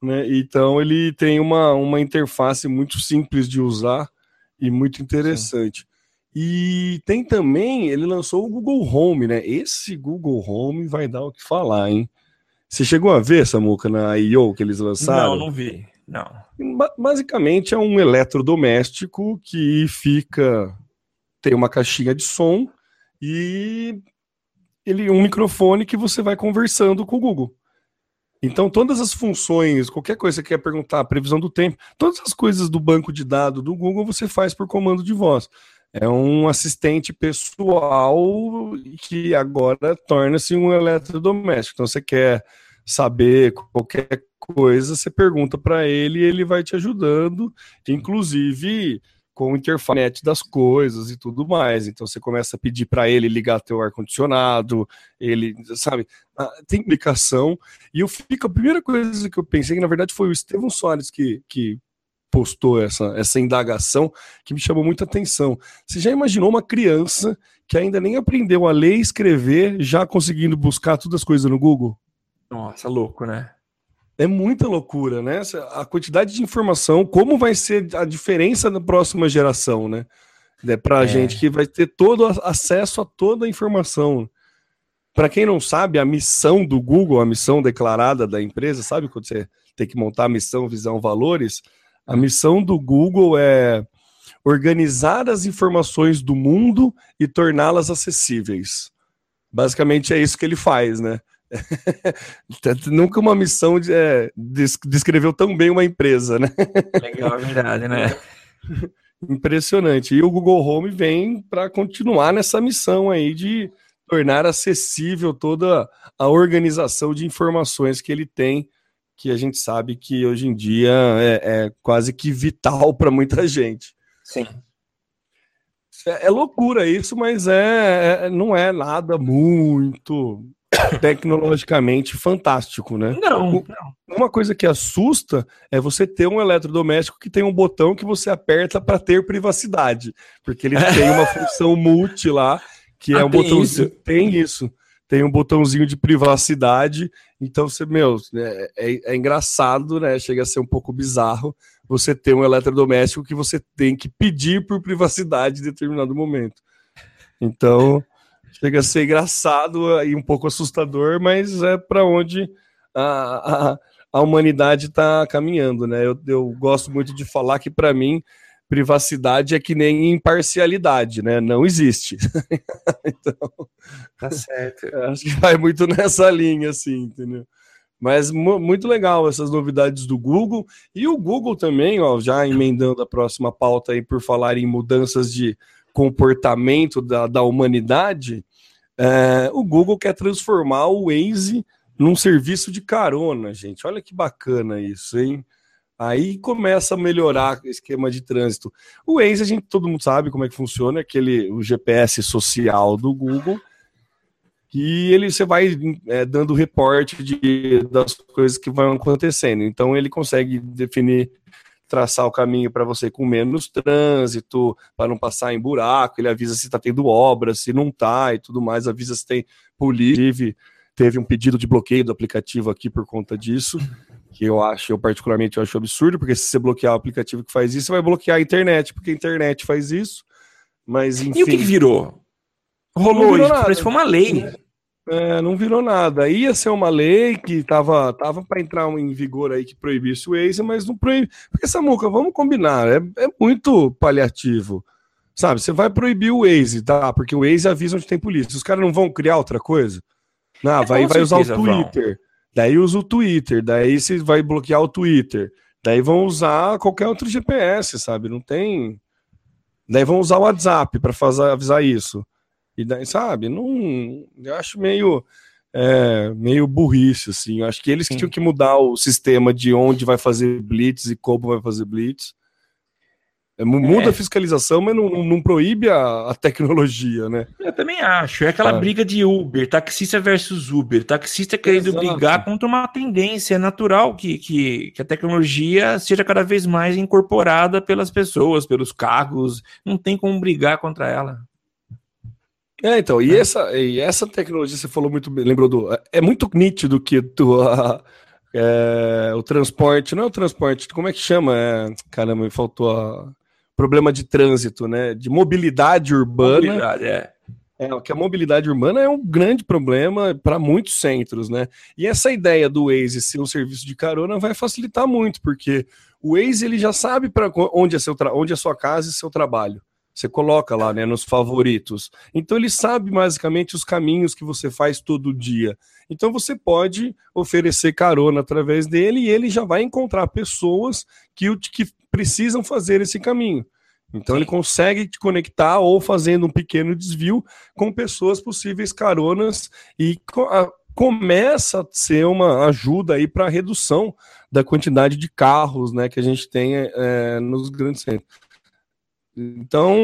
né? Então ele tem uma, uma interface muito simples de usar e muito interessante. Sim. E tem também, ele lançou o Google Home, né? Esse Google Home vai dar o que falar, hein? Você chegou a ver, Samuca, na I.O. que eles lançaram? Não, não vi. Não. Basicamente é um eletrodoméstico que fica. Tem uma caixinha de som e ele um microfone que você vai conversando com o Google. Então, todas as funções, qualquer coisa que você quer perguntar, previsão do tempo, todas as coisas do banco de dados do Google você faz por comando de voz. É um assistente pessoal que agora torna-se um eletrodoméstico. Então, você quer saber qualquer coisa, você pergunta para ele e ele vai te ajudando, inclusive com internet das coisas e tudo mais. Então você começa a pedir para ele ligar teu ar condicionado, ele, sabe, ah, tem implicação. E eu fico a primeira coisa que eu pensei, que na verdade foi o Estevão Soares que, que postou essa, essa indagação que me chamou muita atenção. Você já imaginou uma criança que ainda nem aprendeu a ler e escrever, já conseguindo buscar todas as coisas no Google? Nossa, louco, né? É muita loucura, né? A quantidade de informação, como vai ser a diferença na próxima geração, né? É para é. gente que vai ter todo acesso a toda a informação. Para quem não sabe, a missão do Google, a missão declarada da empresa, sabe quando você tem que montar a missão, visão, valores? A missão do Google é organizar as informações do mundo e torná-las acessíveis. Basicamente é isso que ele faz, né? (laughs) Nunca uma missão de, é, descreveu tão bem uma empresa, né? Legal, é verdade, né? (laughs) Impressionante. E o Google Home vem para continuar nessa missão aí de tornar acessível toda a organização de informações que ele tem, que a gente sabe que hoje em dia é, é quase que vital para muita gente. Sim. É, é, loucura isso, mas é, é não é nada muito tecnologicamente fantástico, né? Não, não. Uma coisa que assusta é você ter um eletrodoméstico que tem um botão que você aperta para ter privacidade, porque ele tem uma (laughs) função multi lá, que é ah, um botãozinho. Isso? Tem isso. Tem um botãozinho de privacidade. Então, você, meu, é, é, é engraçado, né? Chega a ser um pouco bizarro você ter um eletrodoméstico que você tem que pedir por privacidade em determinado momento. Então, chega a ser engraçado e um pouco assustador, mas é para onde a, a, a humanidade está caminhando, né? Eu, eu gosto muito de falar que, para mim, privacidade é que nem imparcialidade, né? Não existe. (laughs) então, tá certo. Acho que vai muito nessa linha, assim, entendeu? Mas muito legal essas novidades do Google. E o Google também, ó, já emendando a próxima pauta aí por falar em mudanças de comportamento da, da humanidade, é, o Google quer transformar o Waze num serviço de carona, gente. Olha que bacana isso, hein? Aí começa a melhorar o esquema de trânsito. O Waze, a gente todo mundo sabe como é que funciona, aquele o GPS social do Google. E ele você vai é, dando reporte de, das coisas que vão acontecendo. Então ele consegue definir traçar o caminho para você com menos trânsito, para não passar em buraco, ele avisa se está tendo obra, se não está e tudo mais, avisa se tem polícia. Teve um pedido de bloqueio do aplicativo aqui por conta disso, que eu acho, eu particularmente eu acho absurdo, porque se você bloquear o aplicativo que faz isso, você vai bloquear a internet, porque a internet faz isso. Mas enfim. E o que virou? Rolou isso, parece que foi uma lei. É, não virou nada. Ia ser uma lei que tava, tava para entrar em vigor aí que proibisse o Waze, mas não proíbe. Porque, Samuca, vamos combinar, é, é muito paliativo. Sabe, você vai proibir o Waze, tá? Porque o Waze avisa onde tem polícia. Os caras não vão criar outra coisa? Não, é, vai, vai usar o Twitter. Vão. Daí usa o Twitter, daí você vai bloquear o Twitter. Daí vão usar qualquer outro GPS, sabe? Não tem. Daí vão usar o WhatsApp para avisar isso. E daí, sabe, não. Eu acho meio. É, meio burrice, assim. Eu acho que eles que tinham que mudar o sistema de onde vai fazer blitz e como vai fazer blitz. É, muda é. a fiscalização, mas não, não, proíbe a, a, tecnologia, né? Eu também acho. É aquela ah. briga de Uber, taxista versus Uber. Taxista querendo Exato. brigar contra uma tendência. É natural que, que, que, a tecnologia seja cada vez mais incorporada pelas pessoas, pelos carros. Não tem como brigar contra ela. É, então, e, é. essa, e essa tecnologia, você falou muito bem, lembrou do. É muito nítido que tu, a, (laughs) é, o transporte, não é o transporte, como é que chama? É, caramba, me faltou a. Problema de trânsito, né? De mobilidade urbana. Mobilidade, é. É, que a mobilidade urbana é um grande problema para muitos centros, né? E essa ideia do Waze ser um serviço de carona vai facilitar muito, porque o Waze ele já sabe para onde é seu onde é sua casa e seu trabalho. Você coloca lá, né, nos favoritos. Então ele sabe basicamente os caminhos que você faz todo dia. Então você pode oferecer carona através dele e ele já vai encontrar pessoas que, que precisam fazer esse caminho. Então ele consegue te conectar ou fazendo um pequeno desvio com pessoas possíveis caronas e começa a ser uma ajuda aí para a redução da quantidade de carros né, que a gente tem é, nos grandes centros. Então,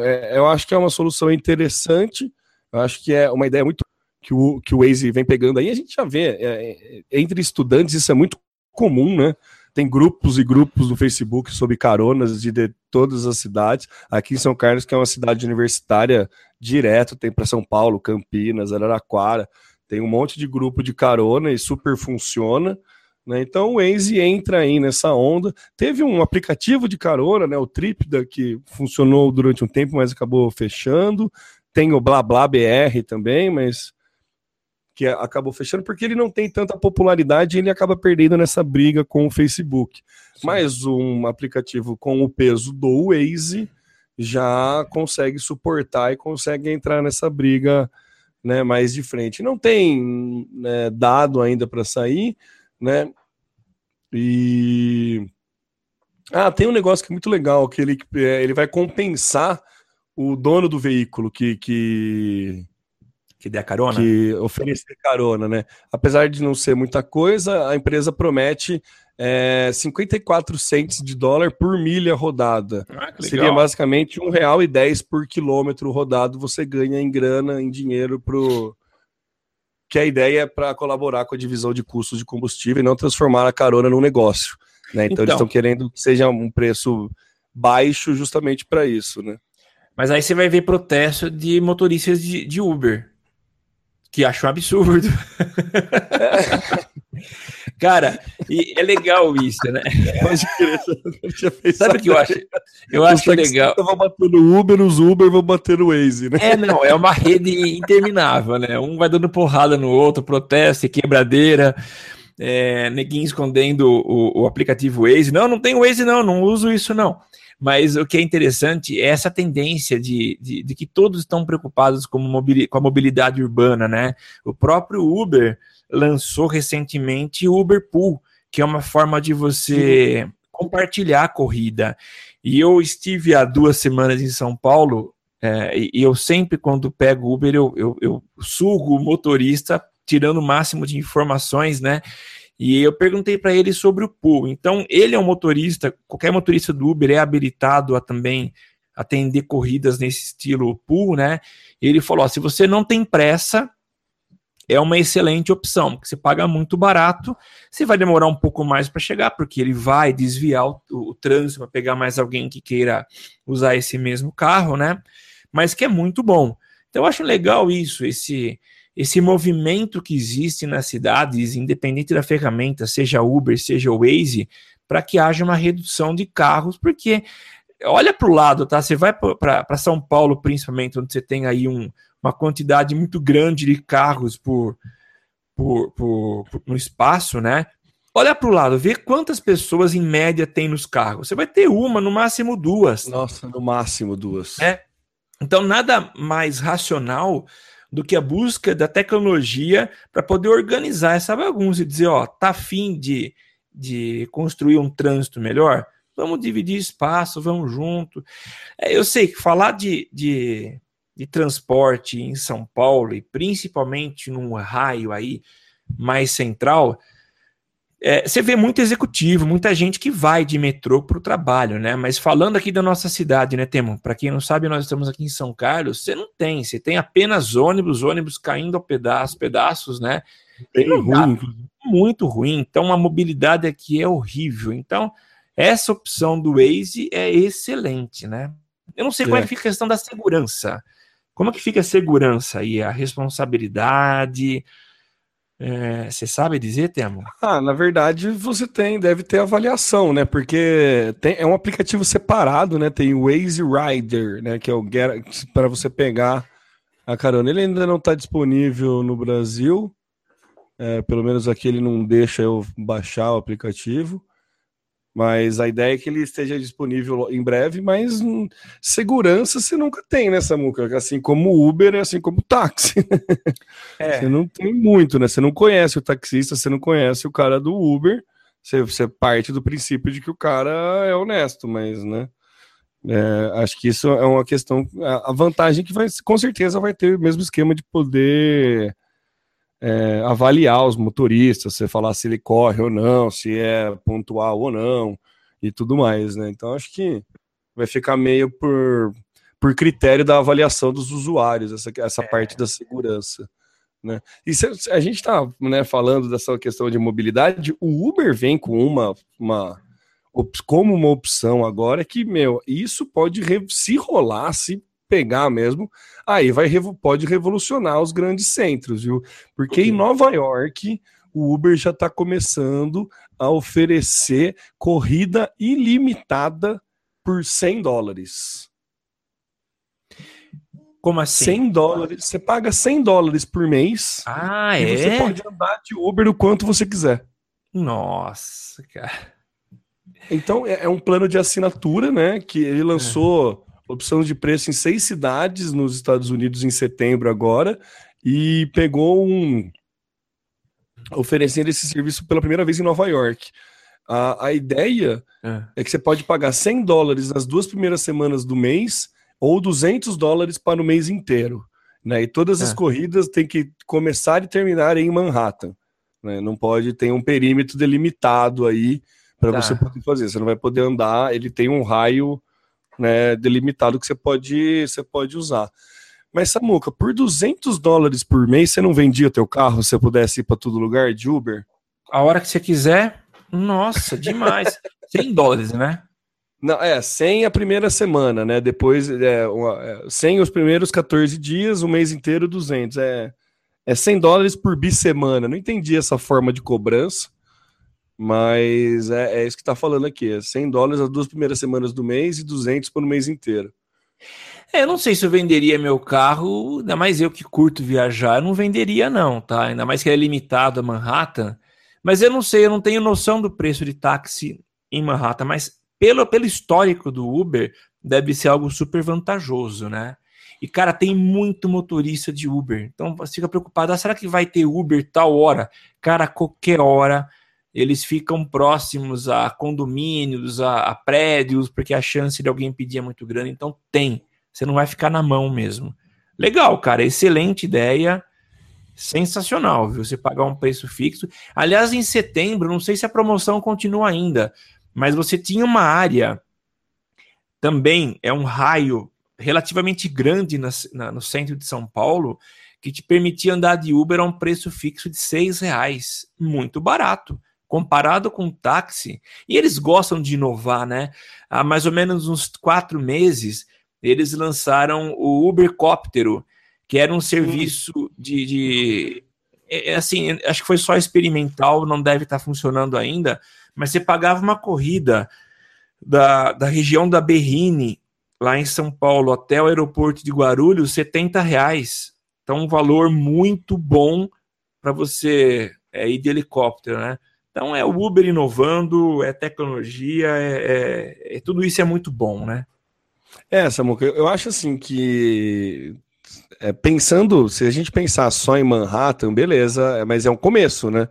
é, eu acho que é uma solução interessante, eu acho que é uma ideia muito que o, que o Waze vem pegando aí, a gente já vê, é, é entre estudantes isso é muito comum, né? Tem grupos e grupos no Facebook sobre caronas de, de todas as cidades. Aqui em São Carlos, que é uma cidade universitária, direto tem para São Paulo, Campinas, Araraquara. Tem um monte de grupo de carona e super funciona. Né? Então o Waze entra aí nessa onda. Teve um aplicativo de carona, né, o Tripda, que funcionou durante um tempo, mas acabou fechando. Tem o Blá BR também, mas que acabou fechando porque ele não tem tanta popularidade e ele acaba perdendo nessa briga com o Facebook. Sim. Mas um aplicativo com o peso do Waze já consegue suportar e consegue entrar nessa briga né, mais de frente. Não tem né, dado ainda para sair, né? E ah, tem um negócio que é muito legal que ele, é, ele vai compensar o dono do veículo que, que que dê a carona? Que oferecer carona, né? Apesar de não ser muita coisa, a empresa promete é, 54 centes de dólar por milha rodada. Ah, Seria basicamente um real e dez por quilômetro rodado. Você ganha em grana, em dinheiro pro que a ideia é para colaborar com a divisão de custos de combustível e não transformar a carona num negócio. Né? Então, então eles estão querendo que seja um preço baixo justamente para isso, né? Mas aí você vai ver protesto de motoristas de, de Uber que acho um absurdo. (laughs) Cara, e é legal isso, né? Crer, Sabe o que eu acho? Eu acho legal. Vão bater no Uber, os Uber vão bater no Waze, né? É, não, é uma rede interminável, né? Um vai dando porrada no outro, protesto, quebradeira. É, neguinho escondendo o, o aplicativo Waze. Não, não tem Waze, não, não uso isso, não. Mas o que é interessante é essa tendência de, de, de que todos estão preocupados com, com a mobilidade urbana, né? O próprio Uber lançou recentemente o Uber Pool, que é uma forma de você compartilhar a corrida. E eu estive há duas semanas em São Paulo, é, e eu sempre, quando pego Uber, eu, eu, eu sugo o motorista, tirando o máximo de informações, né? E eu perguntei para ele sobre o pool. Então, ele é um motorista, qualquer motorista do Uber é habilitado a também atender corridas nesse estilo pool, né? Ele falou: ó, se você não tem pressa, é uma excelente opção, porque você paga muito barato, você vai demorar um pouco mais para chegar, porque ele vai desviar o, o, trânsito para pegar mais alguém que queira usar esse mesmo carro, né? Mas que é muito bom. Então eu acho legal isso, esse esse movimento que existe nas cidades, independente da ferramenta, seja Uber, seja Waze, para que haja uma redução de carros, porque olha para o lado, tá? Você vai para São Paulo, principalmente, onde você tem aí um, uma quantidade muito grande de carros por, por, por, por no espaço, né? Olha para o lado, vê quantas pessoas em média tem nos carros. Você vai ter uma, no máximo duas. Nossa, no máximo duas. É. Então, nada mais racional do que a busca da tecnologia para poder organizar essa bagunça e dizer, ó, tá afim de, de construir um trânsito melhor? Vamos dividir espaço, vamos junto. É, eu sei que falar de, de, de transporte em São Paulo, e principalmente num raio aí mais central, é, você vê muito executivo, muita gente que vai de metrô para o trabalho, né? Mas falando aqui da nossa cidade, né, Temo? Para quem não sabe, nós estamos aqui em São Carlos. Você não tem, você tem apenas ônibus, ônibus caindo ao pedaço, pedaços, né? Bem ruim, muito ruim. Então a mobilidade aqui é horrível. Então essa opção do Waze é excelente, né? Eu não sei é. como é que fica a questão da segurança. Como é que fica a segurança e a responsabilidade? É, você sabe dizer, Temo? Ah, na verdade, você tem, deve ter avaliação, né? Porque tem, é um aplicativo separado, né? Tem o Waze Rider, né? Que é o para você pegar a carona. Ele ainda não está disponível no Brasil. É, pelo menos aqui ele não deixa eu baixar o aplicativo. Mas a ideia é que ele esteja disponível em breve, mas hum, segurança você nunca tem, né, Samuca? Assim como o Uber, assim como o táxi. É. Você não tem muito, né? Você não conhece o taxista, você não conhece o cara do Uber. Você, você parte do princípio de que o cara é honesto, mas, né? É, acho que isso é uma questão. A vantagem que vai, com certeza vai ter o mesmo esquema de poder é, avaliar os motoristas, você falar se ele corre ou não, se é pontual ou não, e tudo mais, né? Então acho que vai ficar meio por, por critério da avaliação dos usuários, essa, essa é. parte da segurança. Né? E se, a gente está né, falando dessa questão de mobilidade, o Uber vem com uma, uma como uma opção agora que, meu, isso pode se rolar, se pegar mesmo, aí vai pode revolucionar os grandes centros, viu? Porque em Nova York o Uber já está começando a oferecer corrida ilimitada por 100 dólares. Como assim? 100 dólares. Você paga 100 dólares por mês. Ah, é? você pode andar de Uber o quanto você quiser. Nossa, cara. Então é, é um plano de assinatura, né? Que ele lançou é. Opção de preço em seis cidades nos Estados Unidos em setembro agora e pegou um oferecendo esse serviço pela primeira vez em Nova York. A, a ideia é. é que você pode pagar 100 dólares nas duas primeiras semanas do mês ou 200 dólares para o mês inteiro. Né? E todas as é. corridas têm que começar e terminar em Manhattan. Né? Não pode ter um perímetro delimitado aí para tá. você poder fazer. Você não vai poder andar, ele tem um raio né, delimitado que você pode, você pode usar. Mas, Samuca, por 200 dólares por mês, você não vendia teu carro se você pudesse ir para todo lugar de Uber? A hora que você quiser. Nossa, demais. (laughs) 100 dólares, né? Não, é, 100 a primeira semana, né? Depois, é, uma, é, 100 os primeiros 14 dias, o mês inteiro 200. É, é 100 dólares por bissemana. Não entendi essa forma de cobrança. Mas é, é isso que está falando aqui: é 100 dólares as duas primeiras semanas do mês e 200 para o mês inteiro. É, eu não sei se eu venderia meu carro, ainda mais eu que curto viajar, eu não venderia, não, tá? Ainda mais que ele é limitado a Manhattan. Mas eu não sei, eu não tenho noção do preço de táxi em Manhattan, mas pelo, pelo histórico do Uber, deve ser algo super vantajoso, né? E, cara, tem muito motorista de Uber. Então você fica preocupado: ah, será que vai ter Uber tal hora? Cara, qualquer hora eles ficam próximos a condomínios, a, a, prédios, porque a chance de alguém pedir é muito grande. Então tem, você não vai ficar na mão mesmo. Legal, cara, excelente ideia, sensacional, viu? Você pagar um preço fixo. Aliás, em setembro, não sei se a promoção continua ainda, mas você tinha uma área também, é um raio relativamente grande na, na, no centro de São Paulo, que te permitia andar de Uber a um preço fixo de seis reais, muito barato comparado com o táxi, e eles gostam de inovar, né? Há mais ou menos uns quatro meses, eles lançaram o Ubercóptero, que era um serviço de, de é, é, assim, acho que foi só experimental, não deve estar funcionando ainda, mas você pagava uma corrida da, da região da Berrine, lá em São Paulo, até o aeroporto de Guarulhos, 70 reais. Então, um valor muito bom para você é, ir de helicóptero, né? Então é o Uber inovando, é tecnologia, é, é, é tudo isso é muito bom, né? É, Samuca, eu acho assim que é, pensando, se a gente pensar só em Manhattan, beleza, é, mas é um começo, né?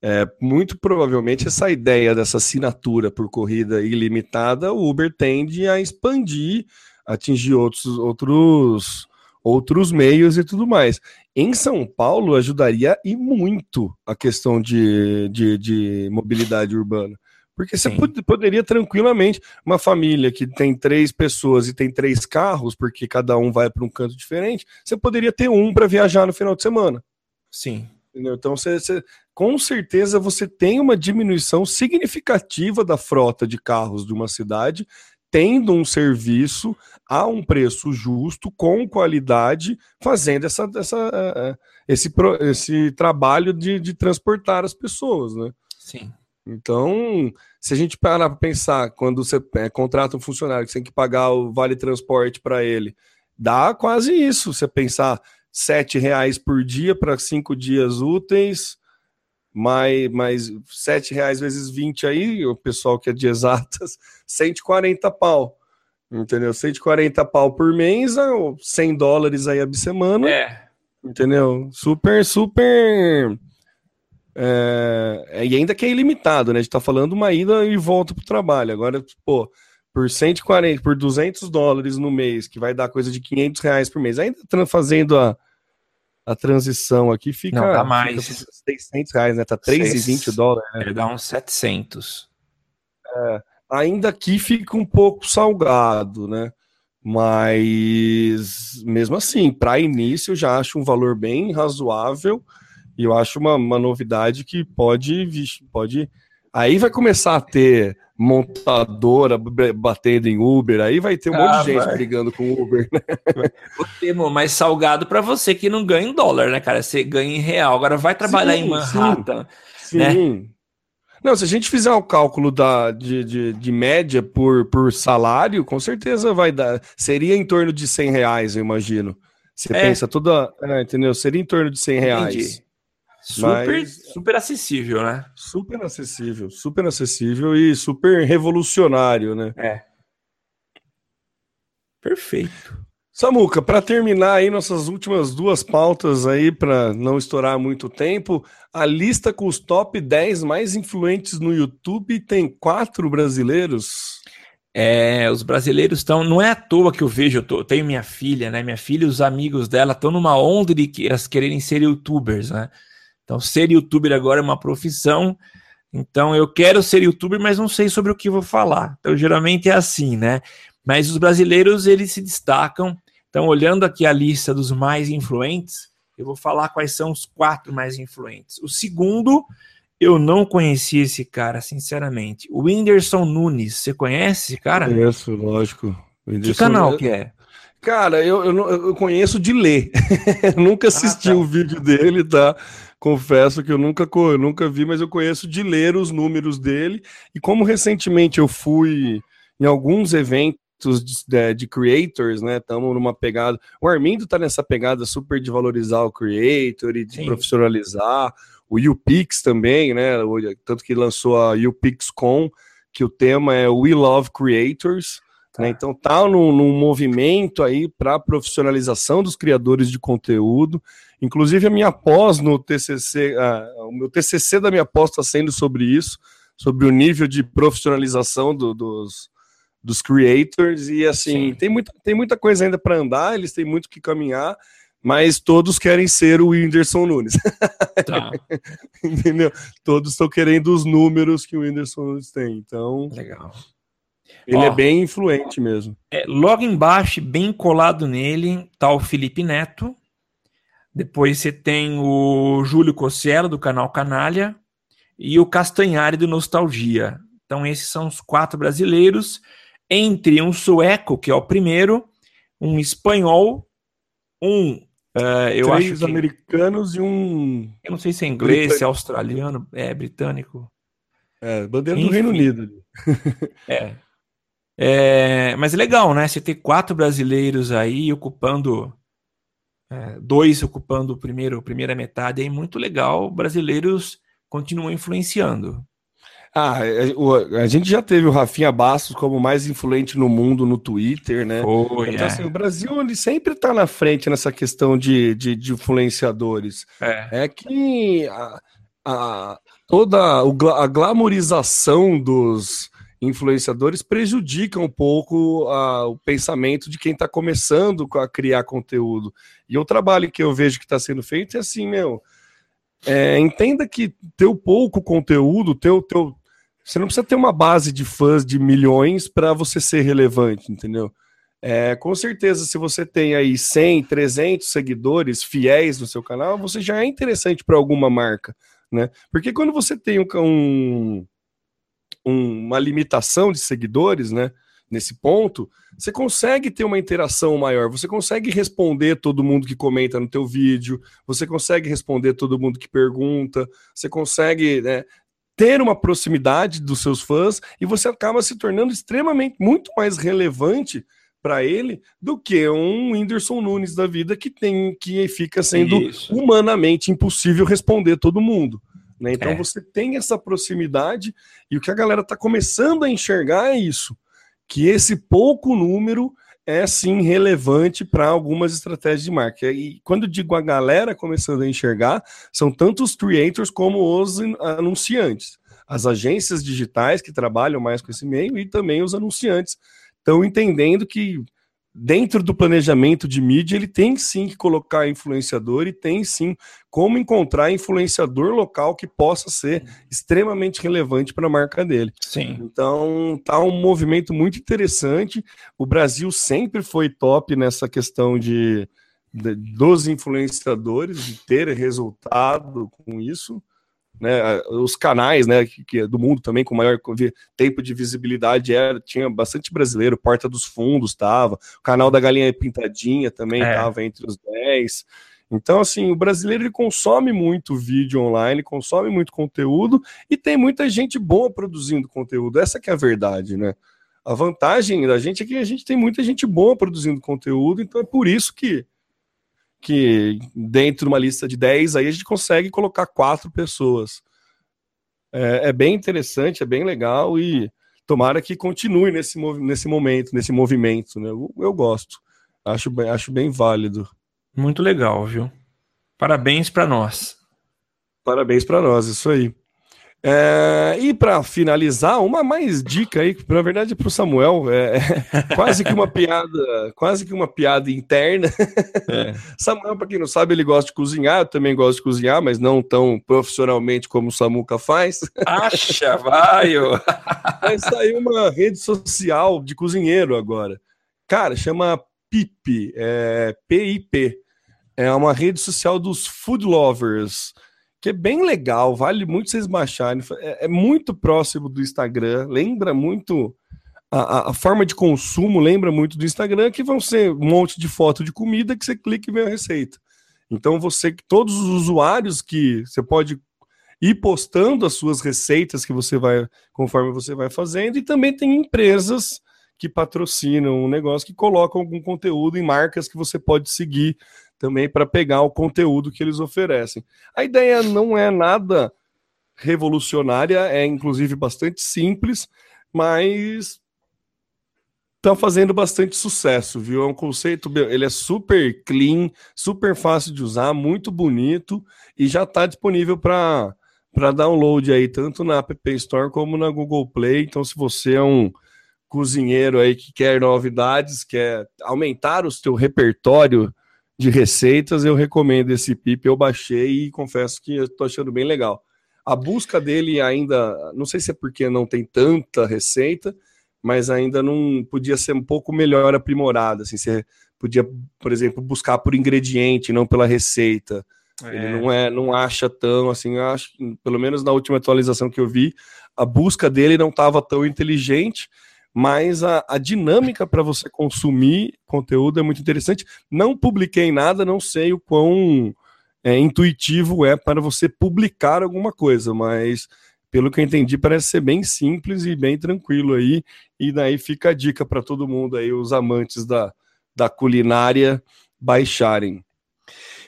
É, muito provavelmente essa ideia dessa assinatura por corrida ilimitada, o Uber tende a expandir, atingir outros, outros, outros meios e tudo mais. Em São Paulo, ajudaria e muito a questão de, de, de mobilidade urbana. Porque você pod poderia tranquilamente, uma família que tem três pessoas e tem três carros, porque cada um vai para um canto diferente, você poderia ter um para viajar no final de semana. Sim. Entendeu? Então, você, você, com certeza, você tem uma diminuição significativa da frota de carros de uma cidade, tendo um serviço a um preço justo, com qualidade, fazendo essa, essa, eh, eh, esse, esse trabalho de, de transportar as pessoas, né? Sim. Então, se a gente parar para pensar, quando você é, contrata um funcionário que você tem que pagar o vale transporte para ele, dá quase isso. Você pensar sete reais por dia para cinco dias úteis, mais, mais 7 reais vezes 20 aí, o pessoal que é de exatas, (laughs) 140 pau. Entendeu? 140 pau por mês, 100 dólares aí a semana. É. Entendeu? Super, super. É, e ainda que é ilimitado, né? A gente tá falando uma ida e volta pro trabalho. Agora, pô, por 140, por 200 dólares no mês, que vai dar coisa de 500 reais por mês, ainda fazendo a, a transição aqui, fica, Não, dá mais. fica 600 reais, né? Tá 3,20 dólares. Né? Ele dá uns 700. É, ainda aqui fica um pouco salgado, né? Mas mesmo assim, para início, eu já acho um valor bem razoável e eu acho uma, uma novidade que pode, pode. Aí vai começar a ter montadora batendo em Uber, aí vai ter um ah, monte de gente vai. brigando com Uber, né? (laughs) O termo mais salgado para você que não ganha em dólar, né, cara? Você ganha em real. Agora vai trabalhar sim, em Manhattan, sim. né? Sim. Não, se a gente fizer o cálculo da, de, de, de, média por, por salário, com certeza vai dar. Seria em torno de 100 reais, eu imagino. Você é. pensa toda. É, entendeu? Seria em torno de 100 reais. Entendi. Super, Mas, super acessível, né? Super acessível, super acessível e super revolucionário, né? É. Perfeito. Samuca, para terminar aí nossas últimas duas pautas aí, para não estourar muito tempo, a lista com os top 10 mais influentes no YouTube tem quatro brasileiros. É, os brasileiros estão. Não é à toa que eu vejo, eu, tô, eu tenho minha filha, né? Minha filha e os amigos dela estão numa onda de que elas quererem ser youtubers, né? Então, ser youtuber agora é uma profissão. Então, eu quero ser youtuber, mas não sei sobre o que vou falar. Então, geralmente é assim, né? Mas os brasileiros, eles se destacam. Então, olhando aqui a lista dos mais influentes, eu vou falar quais são os quatro mais influentes. O segundo, eu não conheci esse cara, sinceramente. O Whindersson Nunes, você conhece esse cara? Conheço, lógico. Que canal que é? Cara, eu, eu, eu conheço de ler. (laughs) nunca assisti ah, tá. o vídeo dele, tá? confesso que eu nunca, eu nunca vi, mas eu conheço de ler os números dele. E como recentemente eu fui em alguns eventos de, de creators, né? Estamos numa pegada. O Armindo tá nessa pegada super de valorizar o creator e de Sim. profissionalizar. O UPix também, né? Tanto que lançou a UPixCon, que o tema é We Love Creators. Tá. Né? Então tá num, num movimento aí para profissionalização dos criadores de conteúdo. Inclusive, a minha pós no TCC, uh, o meu TCC da minha pós está sendo sobre isso, sobre o nível de profissionalização do, dos, dos creators. E assim, tem muita, tem muita coisa ainda para andar, eles têm muito que caminhar, mas todos querem ser o Whindersson Nunes. (laughs) Tá. Entendeu? Todos estão querendo os números que o Whindersson Nunes tem. Então. Legal. Ele Ó, é bem influente mesmo. É, logo embaixo, bem colado nele, tá o Felipe Neto, depois você tem o Júlio Cossielo, do canal Canalha, e o Castanhari, do Nostalgia. Então, esses são os quatro brasileiros, entre um sueco, que é o primeiro, um espanhol, um. Uh, eu Três acho que, americanos e um. Eu não sei se é inglês, britânico. se é australiano, é britânico. É, bandeira Enfim, do Reino Unido. (laughs) é. é. Mas é legal, né? Você ter quatro brasileiros aí ocupando é, dois ocupando o primeiro, a primeira metade, é muito legal. Brasileiros continuam influenciando. Ah, é, a, gente já teve o Rafinha Bastos como mais influente no mundo no Twitter, né? Foi, então, é. assim, o Brasil ele sempre está na frente nessa questão de, de, de influenciadores. É, é que a, a, toda a glamorização dos, influenciadores prejudica um pouco a, o pensamento de quem está começando a criar conteúdo. E o trabalho que eu vejo que está sendo feito é assim, meu. É, entenda que teu pouco conteúdo, teu, teu, você não precisa ter uma base de fãs de milhões para você ser relevante, entendeu? É, com certeza, se você tem aí 100, 300 seguidores fiéis no seu canal, você já é interessante para alguma marca, né? Porque quando você tem um, um um, uma limitação de seguidores, né? Nesse ponto, você consegue ter uma interação maior, você consegue responder todo mundo que comenta no teu vídeo, você consegue responder todo mundo que pergunta, você consegue né, ter uma proximidade dos seus fãs e você acaba se tornando extremamente muito mais relevante para ele do que um Whindersson Nunes da vida que tem que fica sendo Isso. humanamente impossível responder todo mundo. Né? Então É. você tem essa proximidade e o que a galera está começando a enxergar é isso, que esse pouco número é sim relevante para algumas estratégias de marketing. E quando digo a galera começando a enxergar, são tanto os creators como os anunciantes. As agências digitais que trabalham mais com esse meio e também os anunciantes estão entendendo que dentro do planejamento de mídia ele tem sim que colocar influenciador e tem sim como encontrar influenciador local que possa ser extremamente relevante para a marca dele. Sim. Então, tá um movimento muito interessante. O Brasil sempre foi top nessa questão de, de- dos influenciadores, de ter resultado com isso. Né, os canais né, que, que do mundo também com maior tempo de visibilidade era, tinha bastante brasileiro, Porta dos Fundos estava, o canal da Galinha Pintadinha também É. estava entre os 10. Então, assim, o brasileiro ele consome muito vídeo online, consome muito conteúdo e tem muita gente boa produzindo conteúdo. Essa que é a verdade, né? A vantagem da gente é que a gente tem muita gente boa produzindo conteúdo, então é por isso que, que dentro de uma lista de 10 aí a gente consegue colocar quatro pessoas. É, é bem interessante, é bem legal e tomara que continue nesse, nesse momento, nesse movimento, né? Eu, eu gosto. Acho bem, acho bem válido. Muito legal, viu? Parabéns para nós. Parabéns para nós, isso aí. É, e para finalizar, uma mais dica aí, na verdade, para o Samuel, é, é (laughs) quase que uma piada, quase que uma piada interna. É. (laughs) Samuel, para quem não sabe, ele gosta de cozinhar, eu também gosto de cozinhar, mas não tão profissionalmente como o Samuca faz. (laughs) Acha, vai! ô. Vai sair uma rede social de cozinheiro agora. Cara, chama PIP, é, PIP. É uma rede social dos food lovers, que é bem legal, vale muito vocês baixarem. É, é muito próximo do Instagram, lembra muito. A, a- forma de consumo lembra muito do Instagram, que vão ser um monte de foto de comida que você clica e vê a receita. Então você, todos os usuários que você pode ir postando as suas receitas que você vai conforme você vai fazendo, e também tem empresas que patrocinam um negócio que colocam algum conteúdo em marcas que você pode seguir também para pegar o conteúdo que eles oferecem. A ideia não é nada revolucionária, é inclusive bastante simples, mas tá fazendo bastante sucesso, viu? É um conceito, ele é super clean, super fácil de usar, muito bonito e já está disponível para para download aí tanto na App Store como na Google Play. Então, se você é um cozinheiro aí que quer novidades, quer aumentar o seu repertório de receitas, eu recomendo esse PIP. Eu baixei e confesso que eu tô achando bem legal. A busca dele ainda, não sei se é porque não tem tanta receita, mas ainda não podia ser um pouco melhor aprimorada. Assim, você podia, por exemplo, buscar por ingrediente, não pela receita. Ele não é, não acha tão assim, acho, pelo menos na última atualização que eu vi, a busca dele não estava tão inteligente, mas a, a dinâmica para você consumir conteúdo é muito interessante. Não publiquei nada, não sei o quão é, intuitivo é para você publicar alguma coisa, mas pelo que eu entendi, parece ser bem simples e bem tranquilo aí. E daí fica a dica para todo mundo aí, os amantes da, da culinária, baixarem.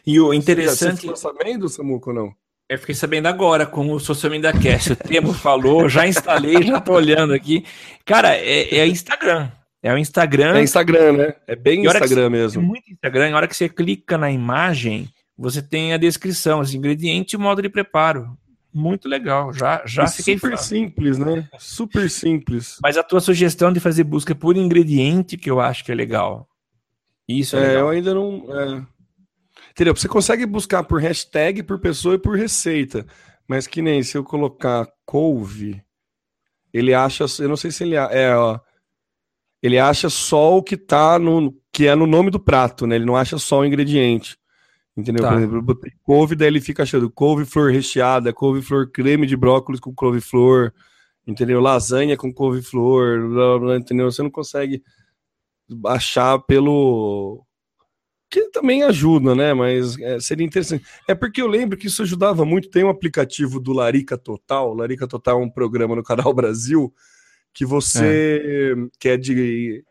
E o Você interessante. ficou sabendo, Samuco, ou não? Eu fiquei sabendo agora com o Social Media Cast. O Temo falou, já instalei, já tô olhando aqui. Cara, é, é Instagram. É o Instagram. É Instagram, né? É bem Instagram É mesmo. muito Instagram. Na hora que você clica na imagem, você tem a descrição, os ingredientes e o modo de preparo. Muito legal. Já, já E fiquei super fã. simples, né? Super simples. Mas a tua sugestão de fazer busca por ingrediente, que eu acho que é legal. Isso é, É, eu legal. ainda não. é. Entendeu? Você consegue buscar por hashtag, por pessoa e por receita. Mas que nem se eu colocar couve, ele acha. Eu não sei se ele. É, ó. Ele acha só o que tá no. que é no nome do prato, né? Ele não acha só o ingrediente. Entendeu? Tá. Por exemplo, eu botei couve, daí ele fica achando couve-flor recheada, couve-flor creme de brócolis com couve-flor, entendeu? Lasanha com couve-flor, blá, blá, entendeu? Você não consegue achar pelo. Que também ajuda, né? Mas é, seria interessante. É porque eu lembro que isso ajudava muito. Tem um aplicativo do Larica Total. Larica Total é um programa no Canal Brasil que você. que é de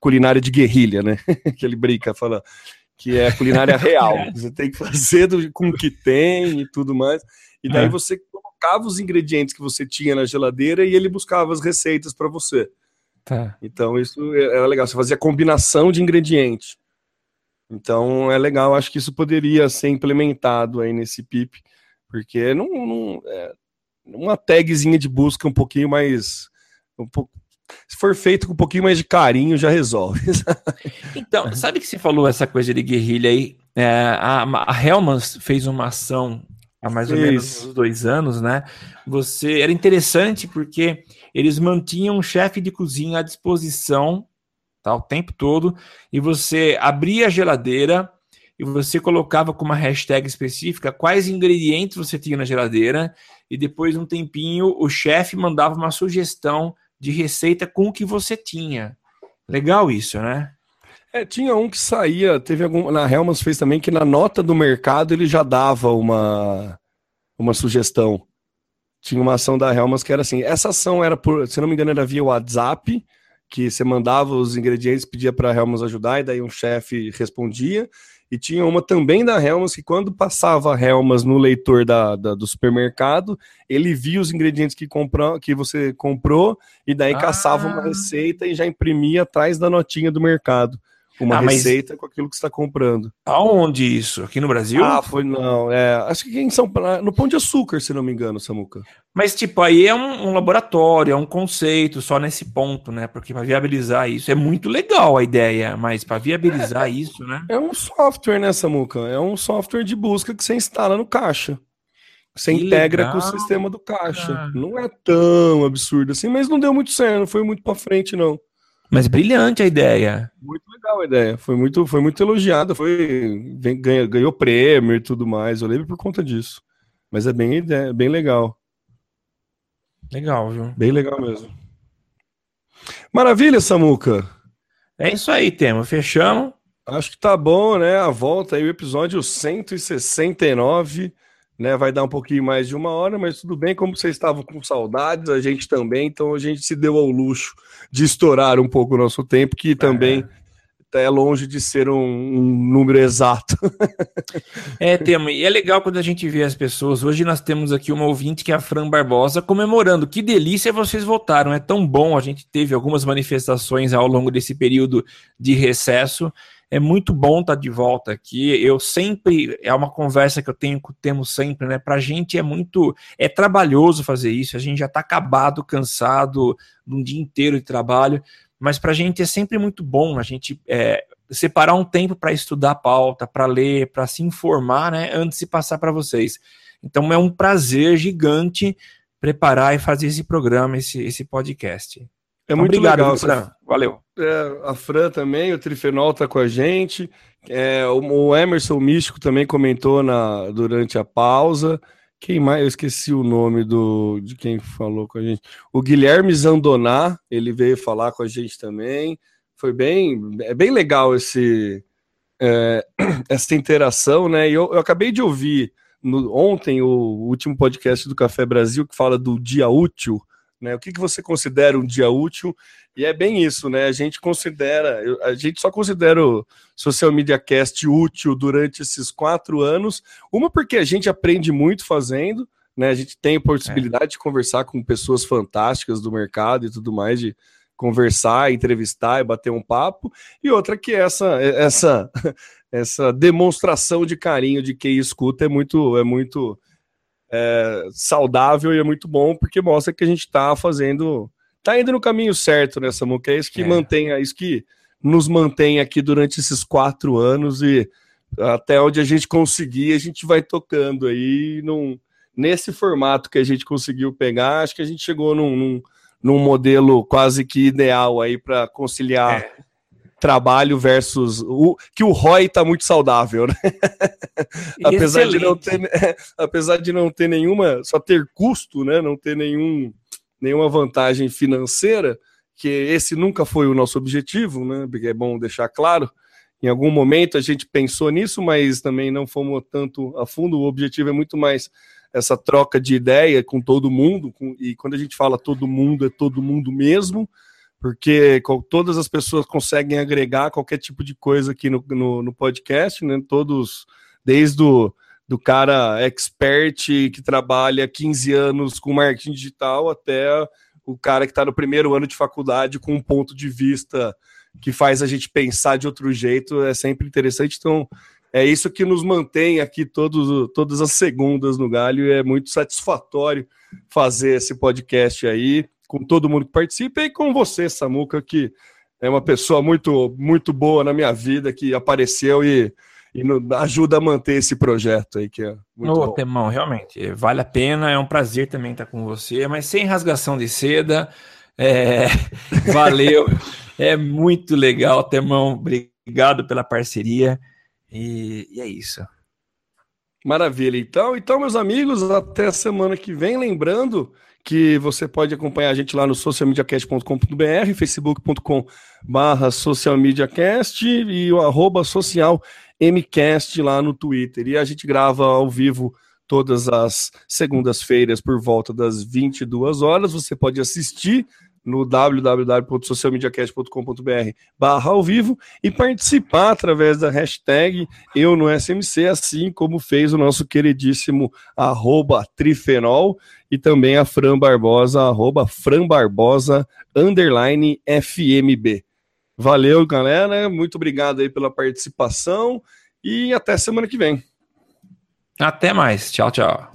culinária de guerrilha, né? (laughs) que ele brinca, fala que é culinária real. (laughs) Você tem que fazer do- com o que tem e tudo mais. E daí É. você colocava os ingredientes que você tinha na geladeira e ele buscava as receitas para você. Tá. Então isso é- era legal, você fazia combinação de ingredientes. Então é legal, acho que isso poderia ser implementado aí nesse PIP, porque não, não- é, uma tagzinha de busca um pouquinho mais um pouco, se for feito com um pouquinho mais de carinho já resolve. (laughs) Então, sabe que você falou essa coisa de guerrilha aí? É, a, a Hellmans fez uma ação há mais ou menos uns dois anos, né? Você era interessante porque eles mantinham um chefe de cozinha à disposição tá, o tempo todo, e você abria a geladeira e você colocava com uma hashtag específica quais ingredientes você tinha na geladeira, e depois de um tempinho o chefe mandava uma sugestão de receita com o que você tinha. Legal isso, né? É, tinha um que saía, teve algum. Na Helmans fez também que na nota do mercado ele já dava uma, uma sugestão. Tinha uma ação da Helmans que era assim: essa ação era por, se não me engano, era via WhatsApp, que você mandava os ingredientes, pedia para a Helmans ajudar, e daí um chefe respondia. E tinha uma também da Helmans que quando passava a Helmans no leitor da, da- do supermercado, ele via os ingredientes que, comprou, que você comprou e daí Ah. caçava uma receita e já imprimia atrás da notinha do mercado. Uma Ah, receita com aquilo que você está comprando. Aonde isso? Aqui no Brasil? Ah, foi não. É, acho que em São Paulo, no Pão de Açúcar, se não me engano, Samuca. Mas, tipo, aí é um, um laboratório, é um conceito só nesse ponto, né? Porque para viabilizar isso é muito legal a ideia, mas para viabilizar isso, né? É um software, né, Samuca? É um software de busca que você instala no caixa. Você Que integra com o legal, sistema do caixa. cara. Não é tão absurdo assim, mas não deu muito certo, não foi muito pra frente, não. Mas brilhante a ideia. Muito legal a ideia. Foi muito, foi muito elogiada. Foi, ganha- ganhou prêmio e tudo mais. Eu lembro por conta disso. Mas é bem, ideia- bem legal. Legal, viu? Bem legal mesmo. Maravilha, Samuca. É isso aí, Temo. Fechamos. Acho que tá bom, né? A volta aí, o episódio 169, né? Vai dar um pouquinho mais de uma hora, mas tudo bem, como vocês estavam com saudades, a gente também, então a gente se deu ao luxo de estourar um pouco o nosso tempo, que também é longe de ser um, um número exato. É, Temo. E é legal quando a gente vê as pessoas. Hoje nós temos aqui uma ouvinte que é a Fran Barbosa comemorando. Que delícia vocês voltaram. É tão bom. A gente teve algumas manifestações ao longo desse período de recesso. É muito bom estar de volta aqui. Eu sempre é uma conversa que eu tenho com o Temo sempre, né? Pra gente é muito é trabalhoso fazer isso. A gente já tá acabado, cansado de um dia inteiro de trabalho, mas pra gente é sempre muito bom a gente é, separar um tempo para estudar a pauta, para ler, para se informar, né, antes de passar para vocês. Então é um prazer gigante preparar e fazer esse programa, esse, esse podcast. É muito Obrigado, legal. Fran. Valeu. É, a Fran também, o Trifenol tá com a gente. É, o, o Emerson Místico também comentou na, durante a pausa. Quem mais? Eu esqueci o nome do, de quem falou com a gente. O Guilherme Zandoná, ele veio falar com a gente também. Foi bem, é bem legal esse, é, (clears throat) essa interação, né? E eu, eu acabei de ouvir no- ontem o último podcast do Café Brasil que fala do dia útil, né? O que, que você considera um dia útil? E é bem isso, né? A gente considera, a gente só considera o Social Media Cast útil durante esses quatro anos. Uma, porque a gente aprende muito fazendo, né? A gente tem a possibilidade de conversar com pessoas fantásticas do mercado e tudo mais, de conversar, entrevistar e bater um papo. E outra que essa essa (laughs) essa demonstração de carinho de quem escuta é muito é muito é, saudável e é muito bom porque mostra que a gente está fazendo tá indo no caminho certo nessa Samuca. É isso que É. mantém, é isso que nos mantém aqui durante esses quatro anos e até onde a gente conseguir, a gente vai tocando aí num, nesse formato que a gente conseguiu pegar. Acho que a gente chegou num, num, num modelo quase que ideal aí para conciliar trabalho versus o que o ROI tá muito saudável, né? (laughs) apesar de não ter, (laughs) apesar de não ter nenhuma, só ter custo, né? Não ter nenhum nenhuma vantagem financeira, que esse nunca foi o nosso objetivo, né? Porque é bom deixar claro. Em algum momento a gente pensou nisso, mas também não fomos tanto a fundo. O objetivo é muito mais essa troca de ideia com todo mundo. Com, e quando a gente fala todo mundo, é todo mundo mesmo, porque todas as pessoas conseguem agregar qualquer tipo de coisa aqui no, no, no podcast, né? Todos, desde o do cara expert que trabalha 15 anos com marketing digital até o cara que está no primeiro ano de faculdade com um ponto de vista que faz a gente pensar de outro jeito, é sempre interessante. Então, é isso que nos mantém aqui todos, todas as segundas no Galho. É muito satisfatório fazer esse podcast aí com todo mundo que participa e com você, Samuca, que é uma pessoa muito, muito boa na minha vida, que apareceu e e ajuda a manter esse projeto aí, que é muito Ô, bom. Temão, realmente, vale a pena, é um prazer também estar com você, mas sem rasgação de seda. É, (laughs) valeu, é muito legal, Temão. Obrigado pela parceria. E, e, é isso. Maravilha, então. Então, meus amigos, até semana que vem. Lembrando que você pode acompanhar a gente lá no socialmediacast.com.br, facebook.com barra socialmediacast e o arroba social MCast lá no Twitter. E a gente grava ao vivo todas as segundas-feiras por volta das 22 horas. Você pode assistir no www.socialmediacast.com.br barra ao vivo e participar através da hashtag eu no SMC, assim como fez o nosso queridíssimo arroba trifenol e também a Fran Barbosa, arroba Fran Barbosa, underline FMB. Valeu, galera. Muito obrigado aí pela participação e até semana que vem. Até mais. Tchau, tchau.